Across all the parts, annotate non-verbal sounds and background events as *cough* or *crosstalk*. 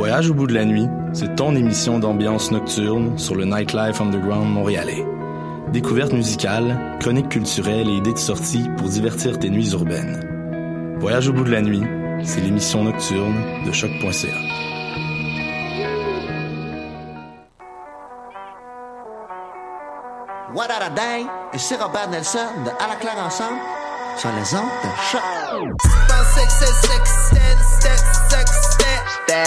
Voyage au bout de la nuit, c'est ton émission d'ambiance nocturne sur le Nightlife Underground montréalais. Découvertes musicales, chroniques culturelles et idées de sortie pour divertir tes nuits urbaines. Voyage au bout de la nuit, c'est l'émission nocturne de choc.ca. What a day? Et c'est Robert Nelson de À la claire ensemble sur les ondes de choc. Hey,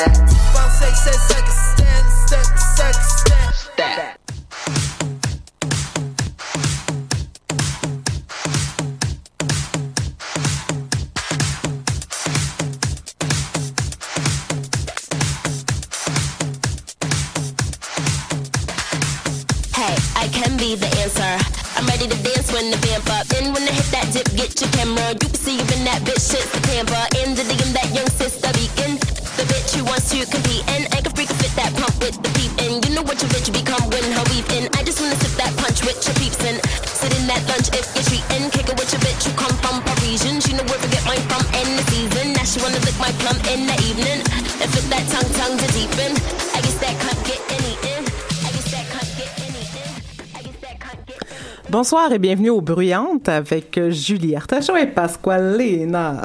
I can be the answer. I'm ready to dance when the vamp up. Then when I hit that dip, get your camera. You can see even that bitch shit, the pamper. Wants to compete and I can freak fit that pump with the peep. And you know what your bitch become when her weeping. I just wanna sip that punch with your peeps and sit in that lunch if you're treating. Kick it with your bitch who come from Parisian. She know where to get mine from in the season. Now she wanna lick my plum in the evening. And flip that tongue, tongue to deepen. I guess that can't get any in. Bonsoir et bienvenue aux Bruyantes avec Julie Artachon et Pasqualina.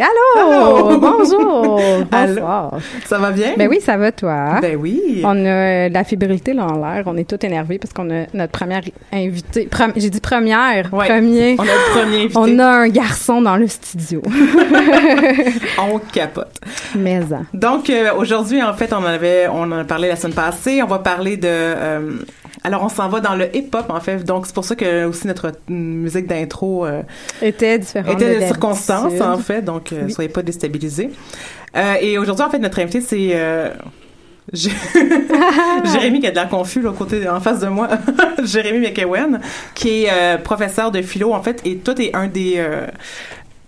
Allô! Allô! Bonjour! *laughs* Bonsoir. Ça va bien? Ben oui, ça va, toi? Ben oui. On a de la fébrilité là en l'air. On est tous énervés parce qu'on a notre première invitée. J'ai dit première. Ouais. Premier. On a le premier invité. On a un garçon dans le studio. *laughs* On capote. Mais hein. Donc euh, aujourd'hui, en fait, on en avait, on en a parlé la semaine passée. On va parler de. euh, alors, on s'en va dans le hip-hop, en fait. Donc, c'est pour ça que aussi notre musique d'intro euh, était différent. était de de circonstances, en fait. Donc, euh, Oui. soyez pas déstabilisés. Euh, et aujourd'hui, en fait, notre invité, c'est euh, *laughs* Jé- *laughs* Jérémy qui a de l'air confus là, côté en face de moi. *laughs* Jérémy McEwen, qui est euh, professeur de philo, en fait. Et toi, t'es un des. Euh,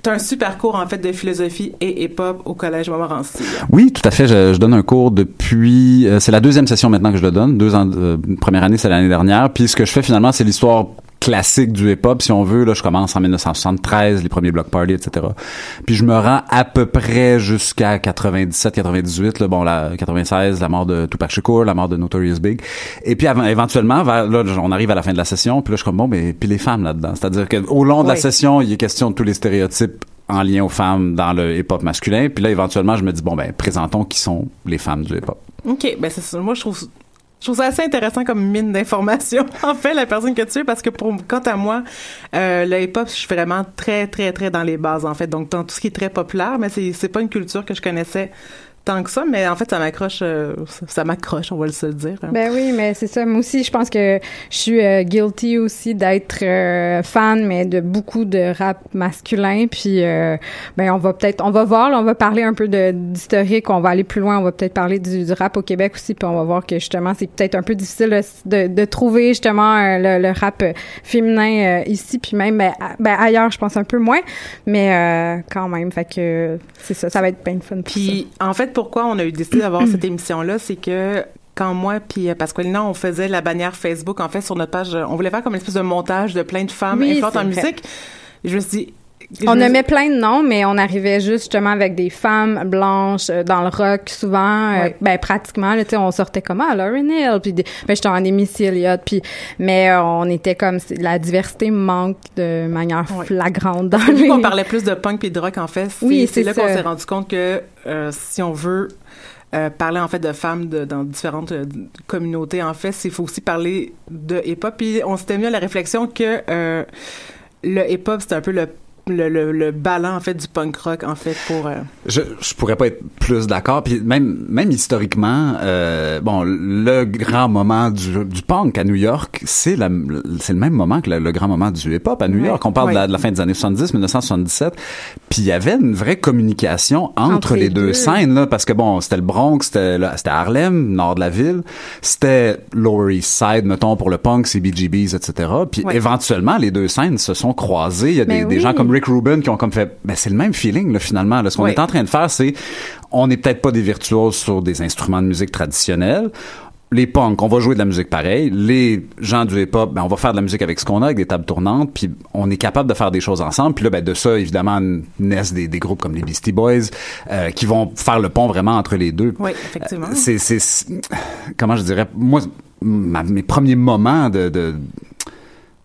T'as un super cours en fait de philosophie et hip-hop au collège Montmorency. Oui, tout à fait. Je, donne un cours depuis. euh, c'est la deuxième session maintenant que je le donne. Deux ans. euh, première année, c'est l'année dernière. Puis ce que je fais finalement, c'est l'histoire classique du hip-hop, si on veut. Là, je commence en 1973, les premiers block parties, etc. Puis je me rends à peu près jusqu'à 97, 98. Là, bon, la 96, la mort de Tupac Shakur, la mort de Notorious Big. Et puis avant- éventuellement, vers, là, on arrive à la fin de la session. Puis là, je suis comme bon, mais puis les femmes là-dedans. C'est-à-dire qu'au long de la session, il est question de tous les stéréotypes en lien aux femmes dans le hip-hop masculin. Puis là, éventuellement, je me dis, bon, ben, présentons qui sont les femmes du hip-hop. OK, ben c'est ça. Moi, je trouve, je trouve ça assez intéressant comme mine d'information, *laughs* en fait, la personne que tu es, parce que pour, quant à moi, euh, le hip-hop, je suis vraiment très, très, très dans les bases, en fait. Donc, dans tout ce qui est très populaire, mais c'est, c'est pas une culture que je connaissais tant que ça, mais en fait, ça m'accroche, euh, ça, ça m'accroche, on va le se dire. hein. Ben oui, mais c'est ça. Moi aussi, je pense que je suis euh, guilty aussi d'être euh, fan, mais de beaucoup de rap masculin. Puis, euh, ben on va peut-être, on va voir, là, on va parler un peu de d'historique. On va aller plus loin. On va peut-être parler du, du rap au Québec aussi. Puis on va voir que justement, c'est peut-être un peu difficile de, de trouver justement le, le rap féminin ici, puis même ben, a- ben, ailleurs, je pense un peu moins, mais quand même. Fait que c'est ça, ça va être plein de fun. pour ça. Puis, en fait, pourquoi on a eu décidé d'avoir cette *clears throat* émission-là, c'est que quand moi puis euh, Pasqualina, on faisait la bannière Facebook, en fait, sur notre page, on voulait faire comme une espèce de montage de plein de femmes Oui, en vrai. musique. Je me suis dit... On aimait plein de noms, mais on arrivait juste justement avec des femmes blanches euh, dans le rock souvent, euh, Ouais. ben pratiquement, là, tu sais, on sortait comme ah Lauryn Hill, puis ben j'étais en Missy Elliott, puis mais euh, on était comme la diversité manque de manière flagrante dans les. qu'on parlait plus de punk et de rock, en fait, c'est Oui, c'est c'est là qu'on s'est rendu compte que si on veut euh, parler en fait de femmes de- dans différentes euh, communautés, en fait, il faut aussi parler de hip-hop. Puis on s'était mis à la réflexion que euh, le hip-hop, c'est un peu le, le, le, le ballon, en fait, du punk rock, en fait, pour... euh, Je, je pourrais pas être plus d'accord. Puis même, même historiquement, euh, bon, le grand moment du, du punk à New York, c'est la, c'est le même moment que le, le grand moment du hip-hop à New Ouais. York. On parle de, la, Ouais. de la fin des années 70, 1977. Puis il y avait une vraie communication entre, Entre les, les deux, deux. scènes, là, parce que bon, c'était le Bronx, c'était, le- c'était Harlem, nord de la ville. C'était Lower East Side, mettons, pour le punk, c'est BGBs, etc. Puis Ouais. éventuellement, les deux scènes se sont croisées. Il y a des, Mais des oui. gens comme Rick Rubin qui ont comme fait, ben c'est le même feeling là, finalement. Là. Ce qu'on Oui. est en train de faire, c'est, on n'est peut-être pas des virtuoses sur des instruments de musique traditionnels. Les punks, on va jouer de la musique pareil. Les gens du hip-hop, ben on va faire de la musique avec ce qu'on a, avec des tables tournantes, puis on est capable de faire des choses ensemble. Puis là, ben de ça, évidemment, naissent des, des groupes comme les Beastie Boys euh, qui vont faire le pont vraiment entre les deux. Oui, effectivement. Euh, C'est, comment je dirais, moi, ma- mes premiers moments de, de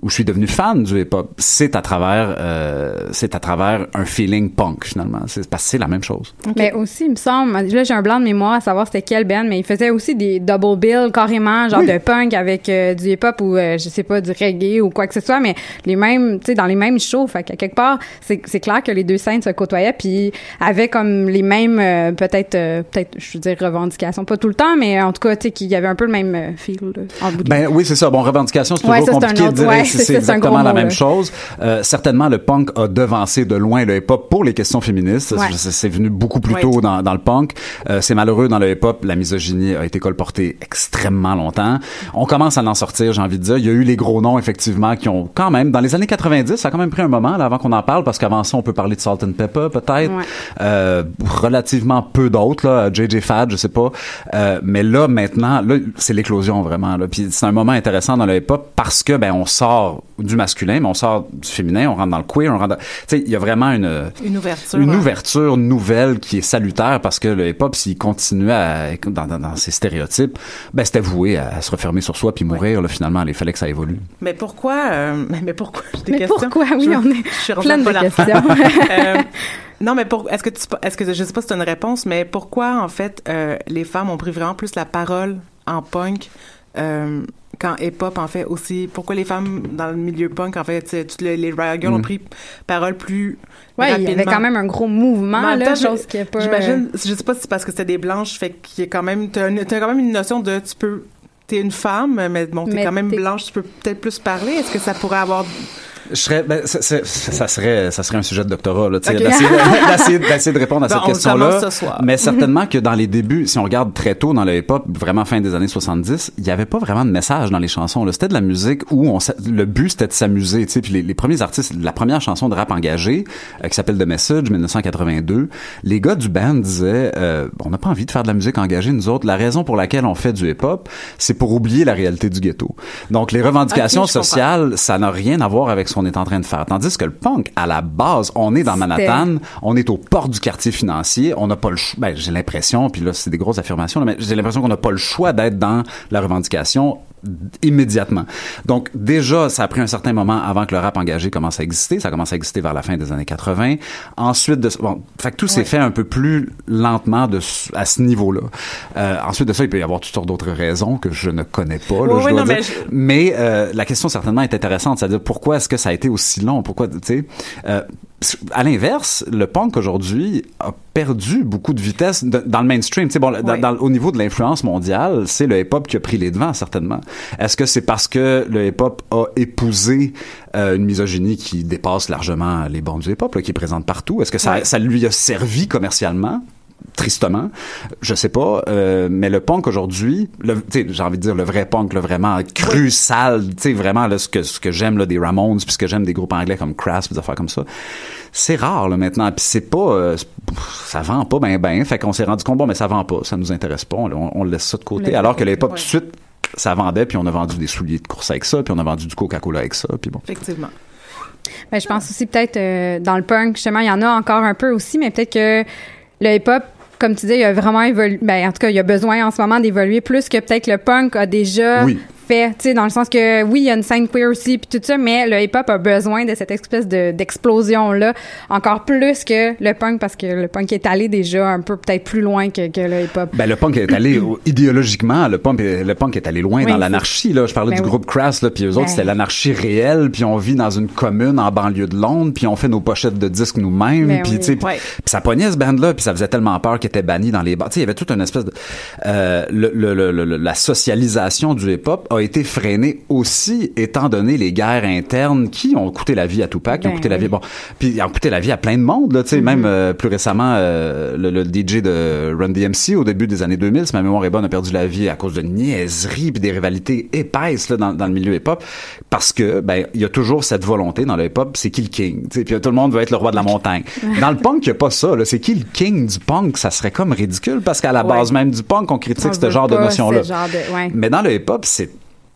où je suis devenu fan du hip-hop, c'est à travers, euh, c'est à travers un feeling punk finalement. C'est parce que c'est la même chose. Mais aussi, il me semble, là j'ai un blanc de mémoire à savoir c'était quel band, mais il faisait aussi des double bills carrément, genre Oui. de punk avec euh, du hip-hop ou euh, je sais pas du reggae ou quoi que ce soit, mais les mêmes, tu sais, dans les mêmes shows. Fait qu'à quelque part, c'est c'est clair que les deux scènes se côtoyaient puis avaient comme les mêmes euh, peut-être euh, peut-être je veux dire revendications, pas tout le temps, mais en tout cas tu sais qu'il y avait un peu le même feel là, en bout de Ben oui, c'est ça. Bon, revendication, c'est Ouais, toujours c'est un compliqué de autre- dire ouais, si c'est exactement la mot, même là. chose. Euh, certainement, le punk a devancé de loin le hip-hop pour les questions féministes. Ouais. C'est- venu beaucoup plus Ouais. tôt dans, dans le punk. Euh, c'est malheureux dans le hip-hop. La misogynie a été colportée extrêmement longtemps. On commence à en sortir, j'ai envie de dire. Il y a eu les gros noms, effectivement, qui ont quand même, dans les années 90, ça a quand même pris un moment là, avant qu'on en parle, parce qu'avant ça, on peut parler de Salt and Pepper, peut-être. Ouais. Euh, relativement peu d'autres, là. JJ Fad, je sais pas. Euh, mais là, maintenant, là, c'est l'éclosion, vraiment. Là. Puis c'est un moment intéressant dans le hip-hop parce que, ben, on sort du masculin, mais on sort du féminin, on rentre dans le queer, on rentre dans... Tu sais, il y a vraiment une... Une ouverture. Une hein. ouverture nouvelle qui est salutaire parce que le hip-hop, s'il continuait à, dans, dans, dans ses stéréotypes, ben, c'était voué à, se refermer sur soi puis mourir, là, finalement. Il fallait que ça évolue. Mais pourquoi euh, *laughs* mais- pourquoi? J'ai des Mais questions. pourquoi? Oui, Je- on est je suis plein de questions. *laughs* Euh, *laughs* non, mais pour, est-ce que tu, est-ce que je sais pas si c'est une réponse, mais pourquoi en fait euh, les femmes ont pris vraiment plus la parole en punk qu'en hip-hop en fait aussi Pourquoi les femmes dans le milieu punk en fait, toutes les, les Riot Girls Mm. ont pris parole plus Ouais, il y rapidement avait quand même un gros mouvement mais en même là, temps, chose qui est pas J'imagine, je sais pas si c'est parce que c'était des blanches, fait qu'il y a quand même, t'as, quand même une notion de, tu peux, t'es une femme, mais bon, t'es quand même blanche, tu peux peut-être plus parler. Est-ce que ça pourrait avoir Je serais, ben, ça, ça- ça serait, ça serait un sujet de doctorat, là, tu sais, Ok. d'essayer, *laughs* d'essayer- d'essayer de répondre à cette on le question-là. ce. Mais *laughs* certainement que dans les débuts, si on regarde très tôt dans le hip-hop, vraiment fin des années 70, il y avait pas vraiment de message dans les chansons, là. C'était de la musique où on, le but c'était de s'amuser. Puis les, les premiers artistes, la première chanson de rap engagée, euh, qui s'appelle The Message, 1982, les gars du band disaient, euh, on n'a pas envie de faire de la musique engagée, nous autres. La raison pour laquelle on fait du hip-hop, c'est pour oublier la réalité du ghetto. Donc les revendications comprends. sociales, ça n'a rien à voir avec ce qu'on est en train de faire. Tandis que le punk, à la base, on est dans Manhattan, on est au port du quartier financier, on n'a pas le choix, ben, j'ai l'impression, puis là, c'est des grosses affirmations, là, mais j'ai l'impression qu'on n'a pas le choix d'être dans la revendication immédiatement. Donc déjà, ça a pris un certain moment avant que le rap engagé commence à exister. Ça commence à exister vers la fin des années 80. Ensuite de bon, fait que tout s'est fait un peu plus lentement de à ce niveau-là. Euh, ensuite de ça, il peut y avoir toutes sortes d'autres raisons que je ne connais pas. là, Oui, je oui, dois non, dire. mais je- Mais euh, la question certainement est intéressante, c'est-à-dire pourquoi est-ce que ça a été aussi long? Pourquoi, tu sais euh, à l'inverse, le punk aujourd'hui a perdu beaucoup de vitesse de- dans le mainstream. Dans- dans- au niveau de l'influence mondiale, c'est le hip-hop qui a pris les devants, certainement. Est-ce que c'est parce que le hip-hop a épousé euh, une misogynie qui dépasse largement les bornes du hip-hop, qui est présente partout? Est-ce que ça lui a servi commercialement? Tristement. Je sais pas, euh, mais le punk aujourd'hui, j'ai envie de dire le vrai punk, le vraiment cru, sale, tu sais, vraiment là, ce que ce que j'aime là des Ramones, puis ce que j'aime des groupes anglais comme Crass, des affaires comme ça. C'est rare là maintenant, puis c'est pas, euh, ça vend pas ben ben. Fait qu'on s'est rendu compte bon, mais ça vend pas, ça nous intéresse pas, on, on laisse ça de côté. Alors que les pop ouais. tout de suite ça vendait, puis on a vendu des souliers de course avec ça, puis on a vendu du Coca-Cola avec ça, puis bon. Effectivement. Ben, je pense aussi peut-être euh, dans le punk, justement, il y en a encore un peu aussi, mais peut-être que le hip-hop, comme tu dis, il a vraiment évolué. Ben, en tout cas, il a besoin en ce moment d'évoluer plus que peut-être le punk a déjà Oui. Fait. Tu sais, dans le sens que oui, il y a une scène queer aussi, puis tout ça, mais le hip-hop a besoin de cette espèce de d'explosion-là, encore plus que le punk, parce que le punk est allé déjà un peu peut-être plus loin que, que le hip-hop. Ben, le punk est allé, idéologiquement, le punk, est- le punk est allé loin Oui, dans c'est- l'anarchie, là. Je parlais Ben du oui. groupe Crass, là, puis eux autres, Ben. c'était l'anarchie réelle, puis on vit dans une commune en banlieue de Londres, puis on fait nos pochettes de disques nous-mêmes, Ben puis oui. tu sais, puis ça pognait ce band-là, puis ça faisait tellement peur qu'il était banni dans les bars. Tu sais, il y avait toute une espèce de... euh, le, le- le- le- la socialisation du hip-hop a été freinée aussi, étant donné les guerres internes qui ont coûté la vie à Tupac, qui ont Ben coûté la vie... Bon, puis ont coûté la vie à plein de monde, là, tu sais, même euh, plus récemment, euh, le, le DJ de Run DMC, au début des années 2000, si ma mémoire est bonne, a perdu la vie à cause de niaiseries puis des rivalités épaisses là, dans, dans le milieu hip-hop, parce que ben il y a toujours cette volonté dans le hip-hop, c'est qui le king, tu sais, puis tout le monde veut être le roi de la montagne. *laughs* Dans le punk, il y a pas ça, là, c'est qui le king du punk, ça serait comme ridicule, parce qu'à la Ouais. base même du punk, on critique On ce genre de genre de- ouais. Mais dans le hip-hop, c'est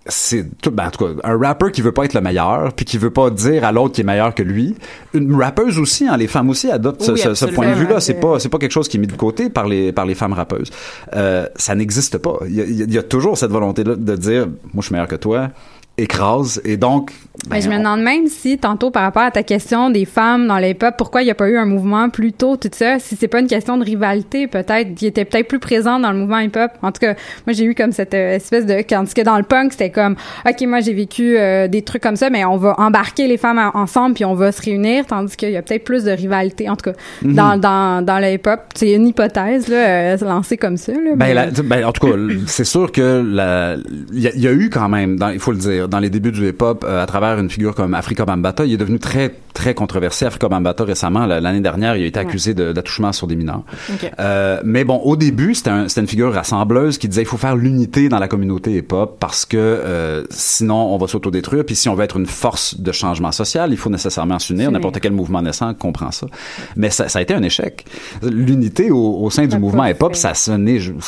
c'est tout ben, en tout cas un rappeur qui veut pas être le meilleur puis qui veut pas dire à l'autre qui est meilleur que lui. Une rappeuse aussi hein, les femmes aussi adoptent ce- Oui, ce, ce point de absolument. vue là c'est pas c'est pas quelque chose qui est mis de côté par les par les femmes rappeuses. Euh, ça n'existe pas. Il y, a, il y a toujours cette volonté là de dire moi je suis meilleur que toi écrase et donc ben, Mais je me demande même si, tantôt, par rapport à ta question des femmes dans les hip-hop, pourquoi il n'y a pas eu un mouvement plus tôt, tout ça, si c'est pas une question de rivalité, peut-être, il était peut-être plus présent dans le mouvement hip-hop. En tout cas, moi, j'ai eu comme cette euh, espèce de, tandis que dans le punk, c'était comme, OK, moi, j'ai vécu euh, des trucs comme ça, mais on va embarquer les femmes en- ensemble puis on va se réunir, tandis qu'il y a peut-être plus de rivalité, en tout cas, Mhm. dans, dans, dans le hip-hop. C'est une hypothèse, là, euh, lancée comme ça, là. Ben, mais- la- ben, en tout cas, c'est sûr que il y, a- il y a eu quand même, dans- il faut le dire, dans les débuts du hip-hop, euh, à travers une figure comme Afrika Bambaataa, il est devenu très très controversé. Afrika Bambaataa récemment, la- l'année dernière, il a été accusé d'attouchement sur des mineurs. Euh, mais bon, au début, c'était un, c'était une figure rassembleuse qui disait il faut faire l'unité dans la communauté hip-hop parce que euh, sinon on va s'autodétruire. Puis si on veut être une force de changement social, il faut nécessairement s'unir. N'importe quel mouvement naissant comprend ça. Mais ça, ça a été un échec. L'unité au, au sein du mouvement hip-hop, ça ça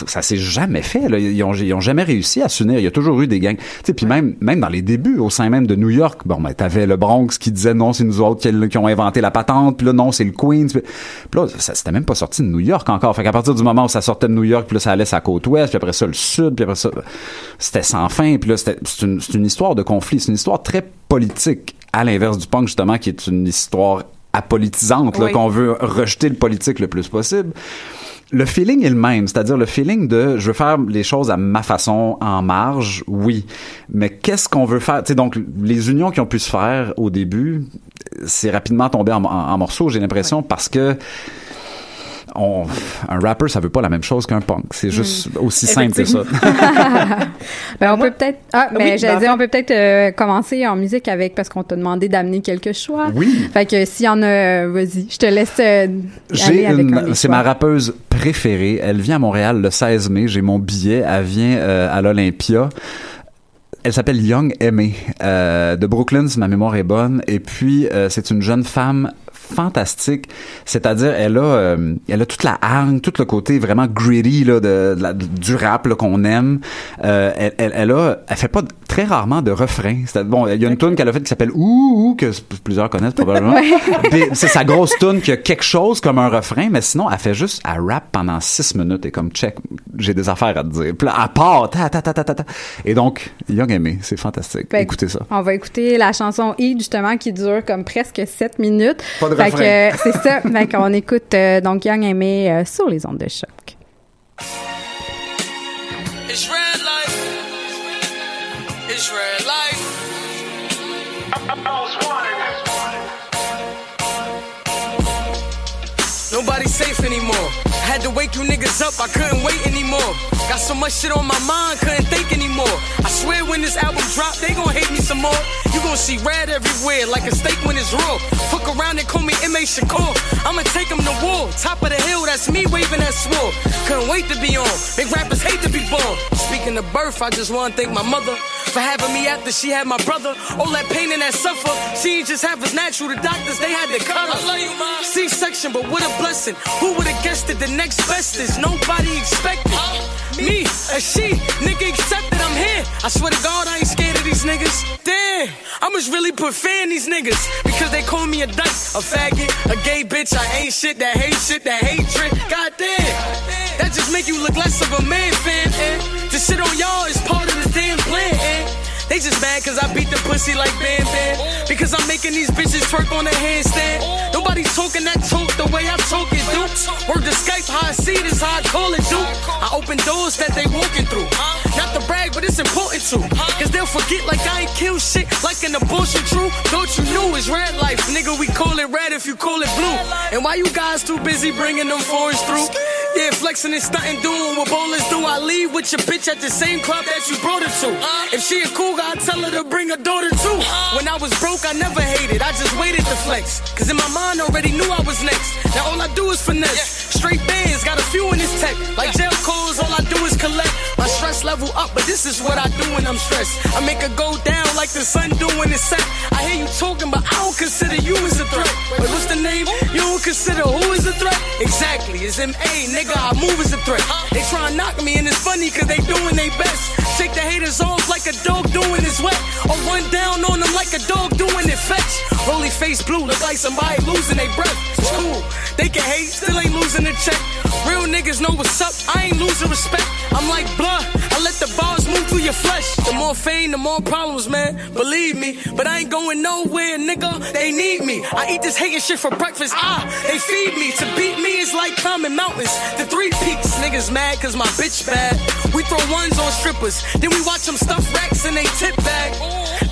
ça s'est jamais fait. Là. Ils, ont, ils ont jamais réussi à s'unir. Il y a toujours eu des gangs. Puis même même dans les débuts, au sein même de New York, bon, ben t'avais le Bronx qui disait non, c'est nous autres qui, qui ont inventé la patente. Puis là, non, c'est le Queens. Puis là, ça c'était même pas sorti de New York encore. Fait qu'à partir du moment où ça sortait de New York, puis là, ça allait sa côte ouest, puis après ça, le sud, puis après ça, c'était sans fin. Puis là, c'était- c'est une, c'est une histoire de conflit. C'est une histoire très politique, à l'inverse du punk, justement, qui est une histoire apolitisante, là, Oui. qu'on veut rejeter le politique le plus possible. Le feeling est le même, c'est-à-dire le feeling de je veux faire les choses à ma façon, en marge, oui. Mais qu'est-ce qu'on veut faire? Sais, donc, les unions qui ont pu se faire au début, c'est rapidement tombé en, en- en morceaux, j'ai l'impression, parce que on, un rapper, ça veut pas la même chose qu'un punk. C'est juste aussi simple que ça. *laughs* Ben, on peut peut-être. Ah, Oui, j'allais en dire, fait- on peut peut-être euh, commencer en musique avec, parce qu'on t'a demandé d'amener quelques choix. Oui. Fait que s'il y en a, vas-y, je te laisse euh, J'ai c'est ma rappeuse préférée. Elle vient à Montréal le 16 mai. J'ai mon billet. Elle vient euh, à l'Olympia. Elle s'appelle Young Aimee euh, de Brooklyn, si ma mémoire est bonne. Et puis euh, c'est une jeune femme fantastique, c'est-à-dire elle a euh, elle a toute la hargne, tout le côté vraiment gritty là de, du rap qu'on aime. Euh, elle, elle, elle a elle fait pas très rarement de refrain. C'est bon, il y a une tune qu'elle a faite qui s'appelle Ouh Ouh que plusieurs connaissent probablement. *laughs* C'est sa grosse tune qui a quelque chose comme un refrain, mais sinon elle fait juste elle rap pendant six minutes et comme check, j'ai des affaires à te dire. Puis là, elle part, ta, ta, ta, ta, ta, ta. et donc Young Aimé, c'est fantastique. Que Écoutez ça. On va écouter la chanson Eat, justement, qui dure comme presque 7 minutes. Pas de fait que euh, c'est ça. fait qu'on *laughs* écoute euh, donc Young Aimé euh, sur les ondes de choc. It's red light. It's red light. Nobody's safe anymore. Had to wake you niggas up, I couldn't wait anymore. Got so much shit on my mind, couldn't think anymore. I swear when this album drop, they gon' hate me some more. You gon' see red everywhere, like a steak when it's raw. Fuck around and call me M.A. Shakur. I'ma take him to war. Top of the hill, that's me waving that sword. Couldn't wait to be on. Big rappers hate to be born. Speaking of birth, I just wanna thank my mother for having me after she had my brother. All that pain and that suffer, she ain't just have us natural. The doctors, they had to cut her. C-section, but what a blessing. Who would've guessed it? The next best is nobody expected. Me, a she, nigga accepted I'm here. I swear to God, I ain't scared of these niggas. Damn, I must really put these niggas. Because they call me a dyke, a faggot, a gay bitch. I ain't shit, that hate shit, that hatred. God damn, that just make you look less of a man, fan. Eh? To shit on y'all is part of the damn plan. Eh? They just mad cause I beat the pussy like Bam Bam. Because I'm making these bitches twerk on a handstand. Nobody's talking that talk the way I talk it, dude. Word to Skype, how I see it is how I call it, dude. I open doors that they walking through. Not to brag, but it's important to. Cause they'll forget like I ain't kill shit like in an abortion true. Don't you knew it's red life. Nigga, we call it red if you call it blue. And why you guys too busy bringing them fours through? Yeah, flexing and stunting, doing what bowlers do. I leave with your bitch at the same club that you brought her to. If she a cool guy, I tell her to bring her daughter too. When I was broke, I never hated. I just waited to flex. Cause in my mind, already knew I was next. Now all I do is finesse. Straight bands, got a few in this tech. Like jail calls, all I do is collect. My stress level up, but this is what I do when I'm stressed. I make her go down like the sun do when it's set. I hear you talking, but I don't consider you as a threat. Wait, what's the name? You don't consider who is a threat? Exactly, it's M.A. Nigga, I move as a threat. They try and knock me, and it's funny cause they doing their best. Take the haters off like a dog doing his wet. Or run down on them like a dog doing it fetch. Holy face blue, look like somebody losing their breath. It's cool. They can hate, still ain't losing a check. Real niggas know what's up, I ain't losing respect. I'm like blood, I let the bars move through your flesh. The more fame, the more problems, man. Believe me, but I ain't going nowhere, nigga. They need me. I eat this hating shit for breakfast. Ah, they feed me. To beat me is like climbing mountains. The three peaks, niggas mad cause my bitch bad. We throw ones on strippers, then we watch them stuff racks and they tip back.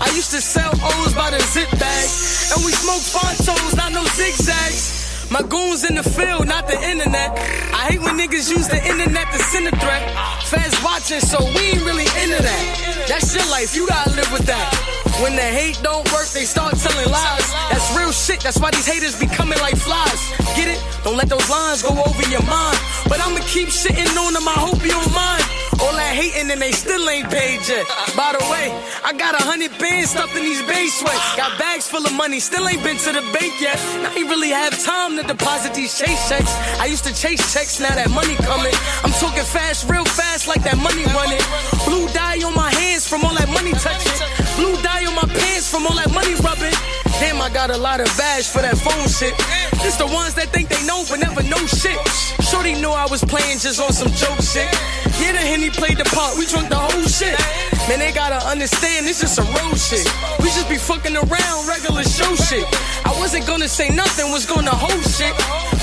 I used to sell O's by the zip bag, and we smoke Fontos, not no zigzags. My goons in the field, not the internet. I hate when niggas use the internet to send a threat. Fans watching, so we ain't really into that. That's your life, you gotta live with that. When the hate don't work, they start telling lies. That's real shit, that's why these haters be coming like flies. Get it? Don't let those lines go over your mind. But I'ma keep shitting on them, I hope you don't mind. All that hating and they still ain't paid yet. By the way, I got a hundred bands stuffed in these base sweats. Got bags full of money, still ain't been to the bank yet. I ain't really have time to deposit these chase checks. I used to chase checks, now that money coming. I'm talking fast, real fast, like that money running. Blue dye on my hands from all that money touching. Blue dye on my pants from all that money rubbing. Damn, I got a lot of bash for that phone shit. It's the ones that think they know but never know shit. Shorty knew I was playing just on some joke shit. Yeah, the Henny played the part, we drunk the whole shit. Man, they gotta understand this is some road shit. We just be fucking around, regular show shit. I wasn't gonna say nothing, was gonna hold shit.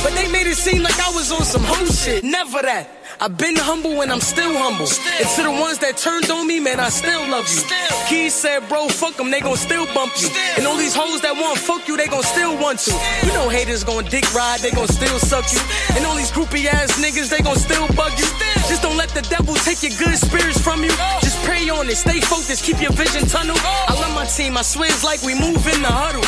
But they made it seem like I was on some hoe shit. Never that. I've been humble and I'm still humble. And to the ones that turned on me, man, I still love you. Keys said, bro, fuck them, they gon' still bump you. And all these hoes that want fuck you, they gon' still want to. You know haters gon' dick ride, they gon' still suck you. And all these groupie ass niggas, they gon' still bug you. Just don't let the devil take your good spirits from you. Just pray on it, stay focused, keep your vision tunnel. I love my team, I swear it's like we move in the huddle.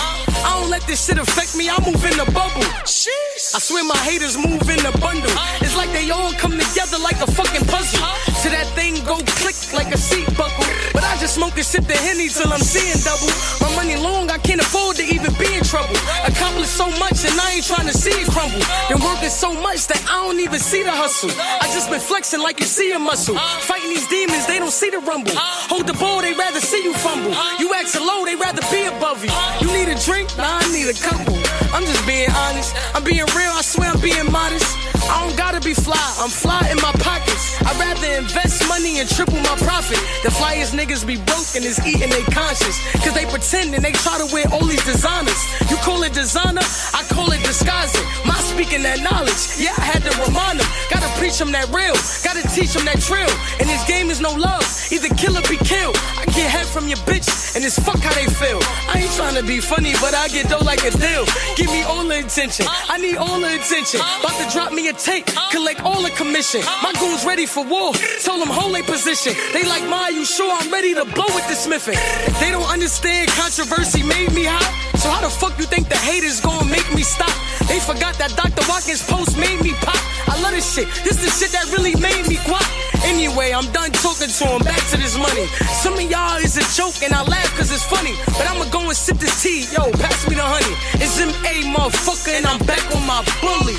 I don't let this shit affect me, I move in the bubble. I swear my haters move in the bundle. It's like they all come together like a fucking puzzle. To that thing go click like a seat buckle. But I just smoke and sip the henny till I'm seeing double. My money long, I can't afford to even be in trouble. Accomplished so much ain't trying to see it crumble. Been working so much that I don't even see the hustle. I just been flexing like you see a muscle. Fighting these demons, they don't see the rumble. Hold the ball, they rather see you fumble. You acting low, they rather be above you. You need a drink? Nah, I need a couple. I'm just being honest. I'm being real, I swear I'm being modest. I don't gotta be fly, I'm fly in my pockets. I'd rather invest money and triple my profit. The flyest niggas be broke and is eating they conscience. Cause they pretend and they try to wear all these designers. You call it designer, I call it disguising. My speaking that knowledge, yeah, I had to remind them. Gotta preach them that real, gotta teach them that trill. And this game is no love, either kill or be killed. I get head from your bitch, and it's fuck how they feel. I ain't trying to be funny, but I get dough like a deal. Give me all the attention, I need all the attention. About to drop me a tape, collect all the commission. My goons ready for war, tell them hold their position. They like, Ma, you sure I'm ready to blow with the smithing? If They don't understand controversy made me hot. So how the fuck you think the haters gonna make make me stop. They forgot that Dr. Watkins post made me pop. I love this shit. This the shit that really made me guap. Anyway, I'm done talking to him. Back to this money. Some of y'all is a joke and I laugh cause it's funny. But I'ma go and sip this tea. Yo, pass me the honey. It's M.A. motherfucker and I'm back on my bully.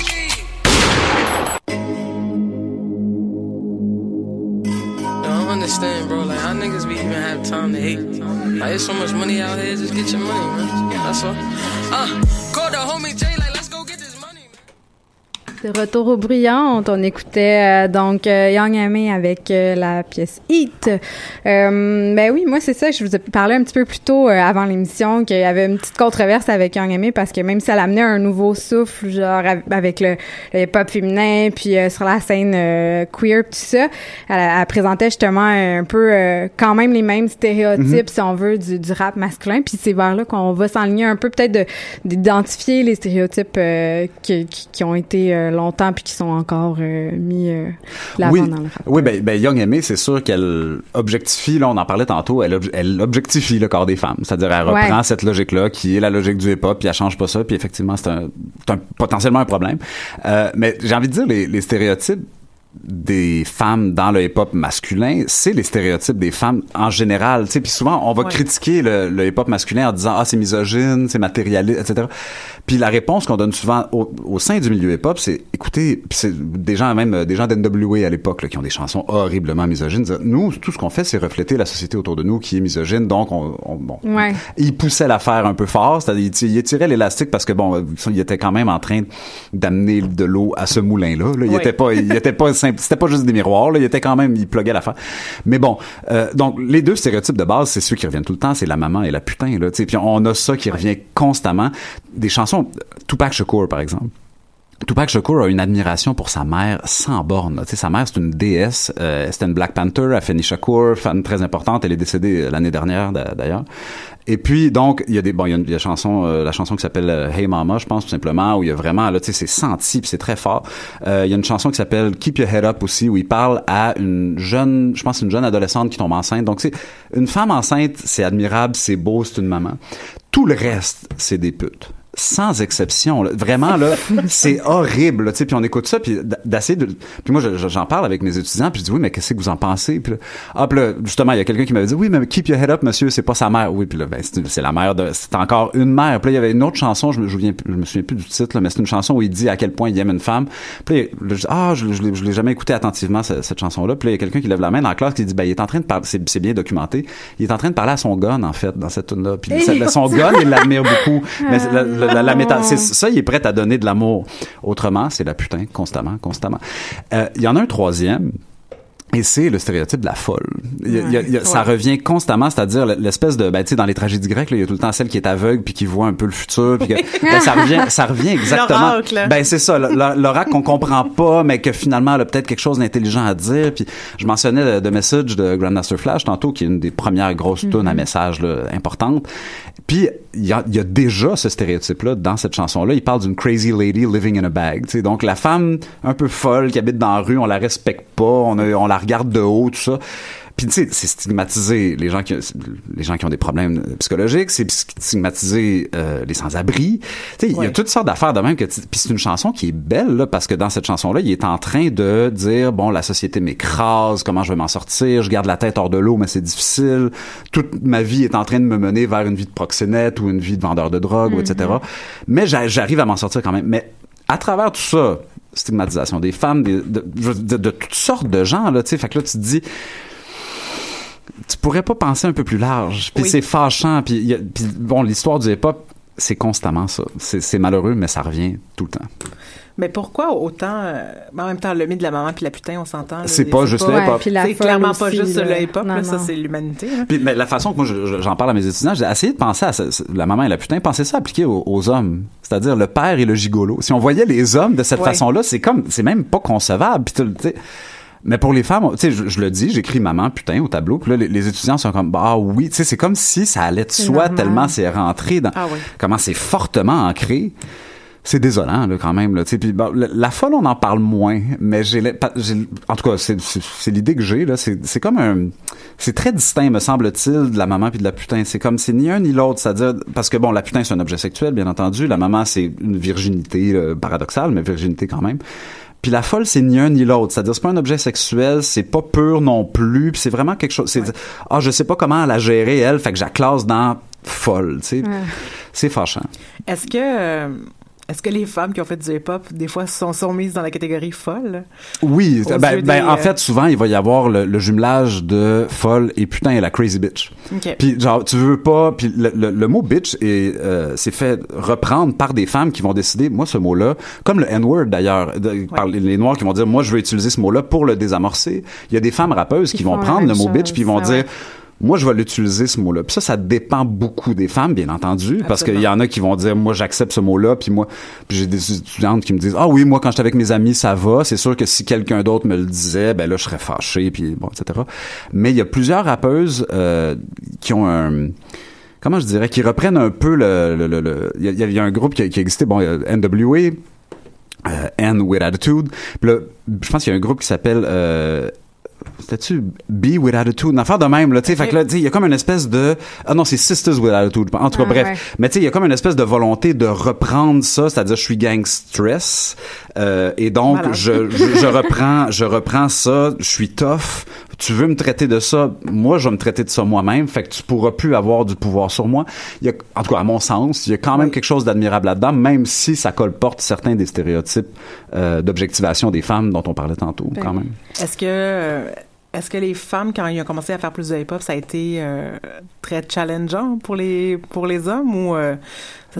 Understand, bro. Like, how niggas be even have time to hate? Like, there's so much money out here. Just get your money, man. That's all. Uh, call the homie Jay, like, De retour au brillant, on écoutait euh, donc euh, Young Amy avec euh, la pièce Heat. Euh, ben oui, moi c'est ça, je vous ai parlé un petit peu plus tôt euh, avant l'émission qu'il y avait une petite controverse avec Young Amy parce que même si elle amenait un nouveau souffle, genre av- avec le, le hip-hop féminin, puis euh, sur la scène euh, queer, tout ça, elle, elle présentait justement un peu euh, quand même les mêmes stéréotypes, si on veut, du, du rap masculin. Puis c'est vers là qu'on va s'enligner un peu peut-être de- d'identifier les stéréotypes euh, qui, qui, qui ont été euh, longtemps puis qui sont encore euh, mis euh, l'avant oui, dans le rap. oui, ben, ben Young Aimee, c'est sûr qu'elle objectifie, là, on en parlait tantôt, elle, ob- elle objectifie le corps des femmes. C'est-à-dire, elle Ouais. reprend cette logique-là, qui est la logique du hip-hop, puis elle change pas ça, puis effectivement, c'est un, potentiellement un problème. Euh, mais j'ai envie de dire, les, les stéréotypes des femmes dans le hip-hop masculin, c'est les stéréotypes des femmes en général. Tu sais, puis souvent, on va Ouais. critiquer le, le hip-hop masculin en disant, ah, c'est misogyne, c'est matérialiste, etc. Puis la réponse qu'on donne souvent au, au sein du milieu hip-hop, c'est, écoutez, c'est des gens même, euh, des gens d'NWA à l'époque, là, qui ont des chansons horriblement misogynes. Nous, tout ce qu'on fait, c'est refléter la société autour de nous qui est misogyne, donc on, on- bon, Ouais. il poussait l'affaire un peu fort, c'est-à-dire il il étirait l'élastique parce que bon, euh, il était quand même en train d'amener de l'eau à ce moulin-là. là. Il était pas, il était pas *laughs* c'était pas juste des miroirs. Là. Il était quand même, il pluguait l'affaire. Mais bon, euh, donc les deux stéréotypes de base, c'est ceux qui reviennent tout le temps, c'est la maman et la putain. Là, tu sais. puis on a ça qui revient constamment. Des chansons, Tupac Shakur par exemple. Tupac Shakur a une admiration pour sa mère sans borne. Tu sais, sa mère, c'est une déesse. Euh, c'était une Black Panther, Afeni Shakur, fan très importante. Elle est décédée euh, l'année dernière, d'a- d'ailleurs. Et puis, donc, il y a des, bon, il y a une, y a chanson, euh, la chanson qui s'appelle euh, Hey Mama, je pense, tout simplement, où il y a vraiment, là, tu sais, c'est senti, puis c'est très fort. Euh, il y a une chanson qui s'appelle Keep Your Head Up aussi, où il parle à une jeune, je pense, une jeune adolescente qui tombe enceinte. Donc, c'est une femme enceinte, c'est admirable, c'est beau, c'est une maman. Tout le reste, c'est des putes sans exception là. vraiment là *laughs* c'est horrible là, puis on écoute ça puis d'essayer de puis moi je- je- j'en parle avec mes étudiants puis je dis oui mais qu'est-ce que vous en pensez? Puis là, ah, puis là, justement il y a quelqu'un qui m'avait dit oui mais keep your head up monsieur c'est pas sa mère. Oui puis là ben c'est la mère de c'est encore une mère. Puis là il y avait une autre chanson je me je plus- je me souviens plus du titre là, mais c'est une chanson où il dit à quel point il aime une femme. Puis là, je dis ah je, je l'ai- je l'ai jamais écouté attentivement ce- cette chanson là puis là il y a quelqu'un qui lève la main dans la classe qui dit ben il est en train de parler c'est bien documenté. Il est en train de parler à son gun en fait dans cette tune là puis ça- son gun il l'admire beaucoup. *laughs* Mais la, la, la, la méta- c'est ça il est prêt à donner de l'amour autrement c'est la putain constamment constamment Euh, il y en a un troisième et c'est le stéréotype de la folle. Il il il Ça revient constamment, c'est-à-dire l'espèce de, ben, tu sais, dans les tragédies grecques, là, il y a tout le temps celle qui est aveugle puis qui voit un peu le futur. Puis que, ben, ça revient, ça revient exactement. Ben c'est ça, l'oracle qu'on comprend pas, mais que finalement, elle a peut-être quelque chose d'intelligent à dire. Puis je mentionnais The Message de Grandmaster Flash tantôt, qui est une des premières grosses tunes à message là, importantes. Puis il y y a déjà ce stéréotype-là dans cette chanson-là. Il parle d'une crazy lady living in a bag. tu sais. Donc la femme un peu folle qui habite dans la rue, on la respecte pas, on, on la regarde de haut, tout ça. Puis tu sais, c'est stigmatisé les gens qui les gens qui ont des problèmes euh, psychologiques, c'est stigmatiser euh, les sans-abri. Tu sais, il y a toutes sortes d'affaires de même que tu- puis c'est une chanson qui est belle là parce que dans cette chanson là, il est en train de dire bon, la société m'écrase, comment je vais m'en sortir, je garde la tête hors de l'eau mais c'est difficile. Toute ma vie est en train de me mener vers une vie de proxénète ou une vie de vendeur de drogue, ou etc. Mais j'a- j'arrive à m'en sortir quand même. Mais à travers tout ça, stigmatisation des femmes, des- de, de, de- de toutes sortes de gens là, tu sais, fait que là tu te dis tu pourrais pas penser un peu plus large. Puis Oui. c'est fâchant. Puis, il y a- puis bon, l'histoire du hip-hop, c'est constamment ça. C'est c'est malheureux, mais ça revient tout le temps. Mais pourquoi autant euh, en même temps le mythe de la maman puis la putain on s'entend là, C'est pas juste le Ouais, hip-hop. puis la c'est clairement pas juste là. le hip-hop Non, là, ça c'est l'humanité mais la façon que moi je- je- j'en parle à mes étudiants, j'ai essayé de penser à ça- la maman et la putain, penser ça appliqué aux, aux hommes, c'est-à-dire le père et le gigolo. Si on voyait les hommes de cette Ouais. façon-là, c'est comme c'est même pas concevable. Puis tu- tu sais, mais pour les femmes, tu sais, je, je le dis, j'écris maman putain au tableau, puis là les, les étudiants sont comme bah oui, tu sais, c'est comme si ça allait de soi normal. tellement c'est rentré dans Ah oui. comment c'est fortement ancré. c'est désolant là quand même là tu sais puis bon, la, la folle on en parle moins mais j'ai en tout cas c'est l'idée que j'ai là c'est c'est comme un c'est très distinct me semble-t-il de la maman puis de la putain c'est comme c'est ni un ni l'autre c'est-à-dire parce que bon la putain c'est un objet sexuel bien entendu la maman c'est une virginité euh, paradoxale mais virginité quand même puis la folle, c'est ni un ni l'autre. C'est-à-dire, c'est pas un objet sexuel, c'est pas pur non plus. Puis c'est vraiment quelque chose. C'est ah, je sais pas comment la gérer elle, fait que je la classe dans folle. Tu sais, c'est fâchant. Est-ce que, euh, est-ce que les femmes qui ont fait du hip-hop, des fois, sont, sont mises dans la catégorie folle? Oui, ben, ben, des, en euh, fait, souvent, il va y avoir le, le jumelage de folle et putain et la crazy bitch. Puis genre, tu veux pas... Puis le, le, le mot bitch est, euh, c'est fait reprendre par des femmes qui vont décider, moi, ce mot-là, comme le N-word d'ailleurs, de- par les, les Noirs qui vont dire, moi, je veux utiliser ce mot-là pour le désamorcer. Il y a des femmes rappeuses qui, Qui vont prendre le mot bitch puis ils vont ah dire... ouais. Moi, je vais l'utiliser, ce mot-là. Puis ça, ça dépend beaucoup des femmes, bien entendu, parce qu'il y en a qui vont dire, moi, j'accepte ce mot-là, puis moi, puis j'ai des étudiantes qui me disent, ah oui, moi, quand j'étais avec mes amis, ça va. C'est sûr que si quelqu'un d'autre me le disait, ben là, je serais fâché, puis bon, etc. Mais il y a plusieurs rappeuses euh, qui ont un comment je dirais, qui reprennent un peu le, le, le, le- il y, a- il y a un groupe qui, a- qui existait, bon, il y a NWA, euh, N with Attitude. Puis là, je pense qu'il y a un groupe qui s'appelle euh, c'était-tu Be with Attitude? Une affaire de même, là, tu sais. Fait que là, tu sais, il y a comme une espèce de, ah non, c'est Sisters with Attitude. En tout cas, Ah, bref. ouais. Mais tu sais, il y a comme une espèce de volonté de reprendre ça, c'est-à-dire, je suis gangstress, euh, et donc, Malade. je, je, je reprends, je reprends ça, je suis tough. Tu veux me traiter de ça, moi, je vais me traiter de ça moi-même, fait que tu pourras plus avoir du pouvoir sur moi. Il y a, en tout cas, à mon sens, il y a quand même quelque chose d'admirable là-dedans, même si ça colporte certains des stéréotypes euh, d'objectivation des femmes dont on parlait tantôt, Ben, quand même. Est-ce que, euh, est-ce que les femmes, quand ils ont commencé à faire plus de hip-hop, ça a été euh, très challengeant pour les, pour les hommes ou euh,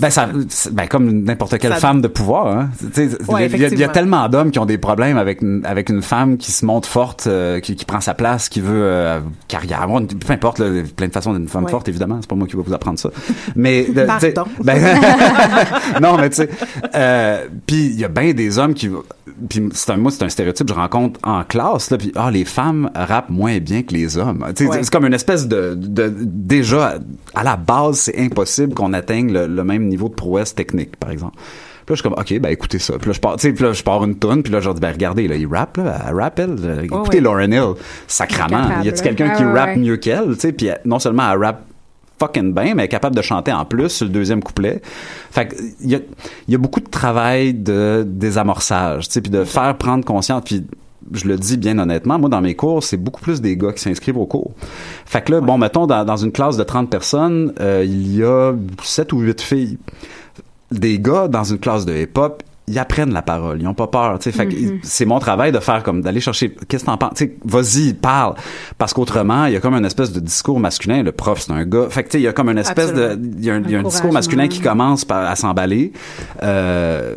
Ben, ça, ben, comme n'importe quelle Ça- femme de pouvoir, hein. Tu sais, il y a- Ouais, il y, a- il y a effectivement. tellement d'hommes qui ont des problèmes avec une, avec une femme qui se montre forte, euh, qui, qui prend sa place, qui veut euh, carrière, une- peu importe, là, plein de façons d'être une femme Ouais. forte, évidemment. C'est pas moi qui vais vous apprendre ça. Mais, de- ben, *laughs* non, mais tu sais, euh, puis il y a bien des hommes qui, puis c'est un, moi c'est un stéréotype que je rencontre en classe là, puis ah les femmes rappent moins bien que les hommes. Ouais. c'est comme une espèce de, de déjà à la base c'est impossible qu'on atteigne le, le même niveau de prouesse technique par exemple. Puis là, je suis comme, OK, ben écoutez ça. Puis là, je pars, puis là, je pars une tonne, puis là, je dis, ben regardez, là, il rappe, là, elle rappe, elle. Euh, Oh, écoutez ouais. Lauren Hill, sacrament. Capable, y a-t-il quelqu'un Ah, qui ouais, rappe ouais. mieux qu'elle, tu sais, puis non seulement elle rappe fucking bien, mais elle est capable de chanter en plus sur le deuxième couplet. Fait que, il y a, y a beaucoup de travail de désamorçage, tu sais, puis de faire prendre conscience, puis je le dis bien honnêtement, moi, dans mes cours, c'est beaucoup plus des gars qui s'inscrivent au cours. Fait que là, bon, mettons, dans, dans une classe de 30 personnes, euh, il y a 7 ou 8 filles. Des gars, dans une classe de hip-hop, ils apprennent la parole, ils ont pas peur, que Mhm. c'est mon travail de faire comme d'aller chercher qu'est-ce que t'en penses, vas-y, parle parce qu'autrement, il y a comme une espèce de discours masculin, le prof c'est un gars. Fait que tu sais, il y a comme une espèce de il y a un, il y a un discours masculin qui commence par, à s'emballer. Euh,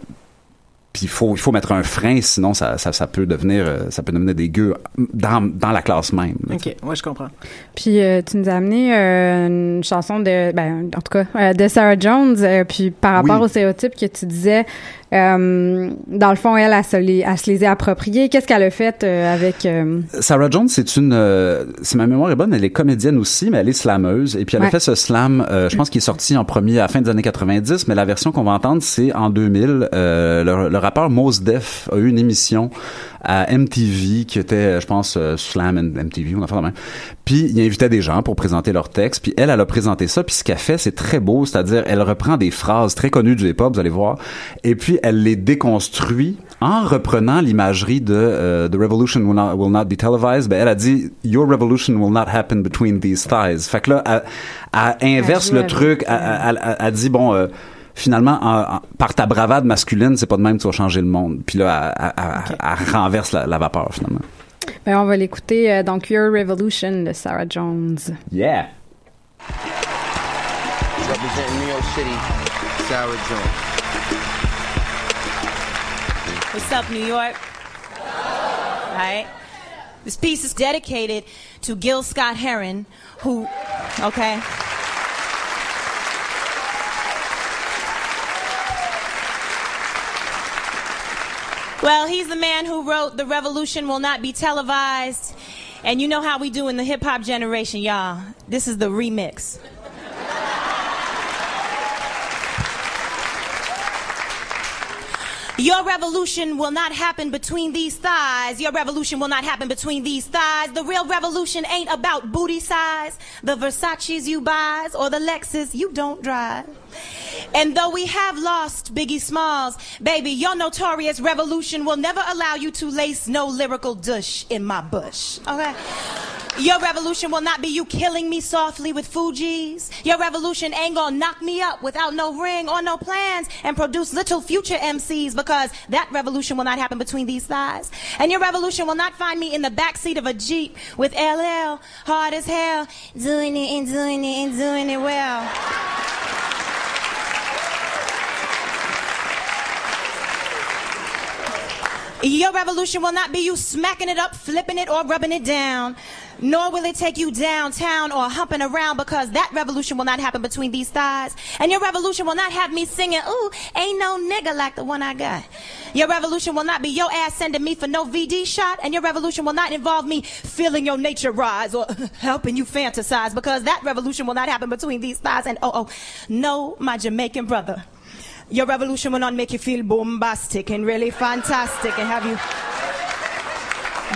puis il faut il faut mettre un frein sinon ça, ça, ça peut devenir euh, ça peut devenir des gueux dans, dans la classe même. là. Ok, moi je comprends. Puis euh, tu nous as amené euh, une chanson de, ben, en tout cas, euh, de Sarah Jones. euh, puis par rapport Oui. aux stéréotypes que tu disais, euh, dans le fond, elle, elle se les, elle se les. Qu'est-ce qu'elle a fait euh, avec euh, Sarah Jones, c'est une, euh, si ma mémoire est bonne, elle est comédienne aussi, mais elle est slameuse. Et puis elle a fait ce slam, euh, je pense qu'il est sorti en premier à la fin des années 90, mais la version qu'on va entendre, c'est en 2000. Euh, le, le rappeur Mos Def a eu une émission à MTV qui était, je pense, euh, Slam and MTV, on a fait la même. Puis il invitait des gens pour présenter leurs textes. Puis elle, elle a présenté ça. Puis ce qu'elle fait, c'est très beau, c'est-à-dire elle reprend des phrases très connues du hip-hop, vous allez voir, et puis elle les déconstruit en reprenant l'imagerie de euh, The Revolution will not, will not be televised. Ben elle a dit Your revolution will not happen between these thighs. Fait que là, elle, elle inverse le truc. Elle, elle- elle- elle dit bon. euh, Finalement, en- en- par ta bravade masculine, c'est pas de même que tu vas changer le monde. Puis là, elle, elle- elle- elle renverse la, la vapeur finalement. ben, on va l'écouter euh, donc Your Revolution de Sarah Jones. Yeah. Representing New York City, Sarah Jones. What's up, New York? Right? This piece is dedicated to Gil Scott Heron, who, okay? Well, he's the man who wrote The Revolution Will Not Be Televised. And you know how we do in the hip hop generation, y'all. This is the remix. Your revolution will not happen between these thighs. Your revolution will not happen between these thighs. The real revolution ain't about booty size, the Versace's you buys, or the Lexus you don't drive. And though we have lost Biggie Smalls, baby, your notorious revolution will never allow you to lace no lyrical douche in my bush. Okay? Your revolution will not be you killing me softly with Fuji's. Your revolution ain't gonna knock me up without no ring or no plans and produce little future MCs because that revolution will not happen between these thighs. And your revolution will not find me in the backseat of a Jeep with LL, hard as hell, doing it and doing it and doing it well. Your revolution will not be you smacking it up, flipping it, or rubbing it down. Nor will it take you downtown or humping around because that revolution will not happen between these thighs. And your revolution will not have me singing, ooh, ain't no nigga like the one I got. Your revolution will not be your ass sending me for no VD shot. And your revolution will not involve me feeling your nature rise or *laughs* helping you fantasize because that revolution will not happen between these thighs. And oh, oh, no, my Jamaican brother. Your revolution will not make you feel bombastic and really fantastic. And have you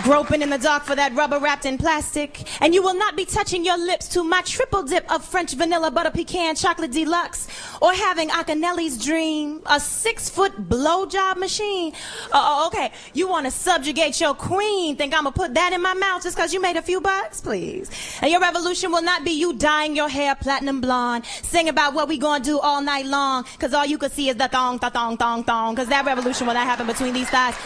groping in the dark for that rubber wrapped in plastic. And you will not be touching your lips to my triple dip of French vanilla butter pecan chocolate deluxe or having Akinelli's dream, a six foot blowjob machine. Uh, oh, okay. You want to subjugate your queen. Think I'm going to put that in my mouth just because you made a few bucks? Please. And your revolution will not be you dyeing your hair platinum blonde, sing about what we going to do all night long because all you can see is the thong, the thong, thong, thong because that revolution will not happen between these thighs.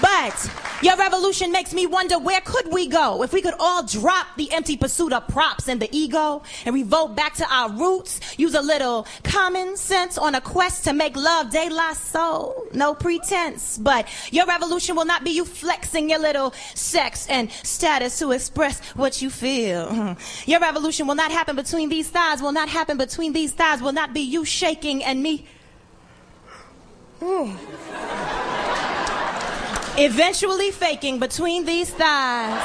But your revolution makes me wonder where could we go if we could all drop the empty pursuit of props and the ego and revolt back to our roots, use a little common sense on a quest to make love de la soul. No pretense. But your revolution will not be you flexing your little sex and status to express what you feel. *laughs* Your revolution will not happen between these thighs, will not happen between these thighs, will not be you shaking and me. Eventually faking between these thighs.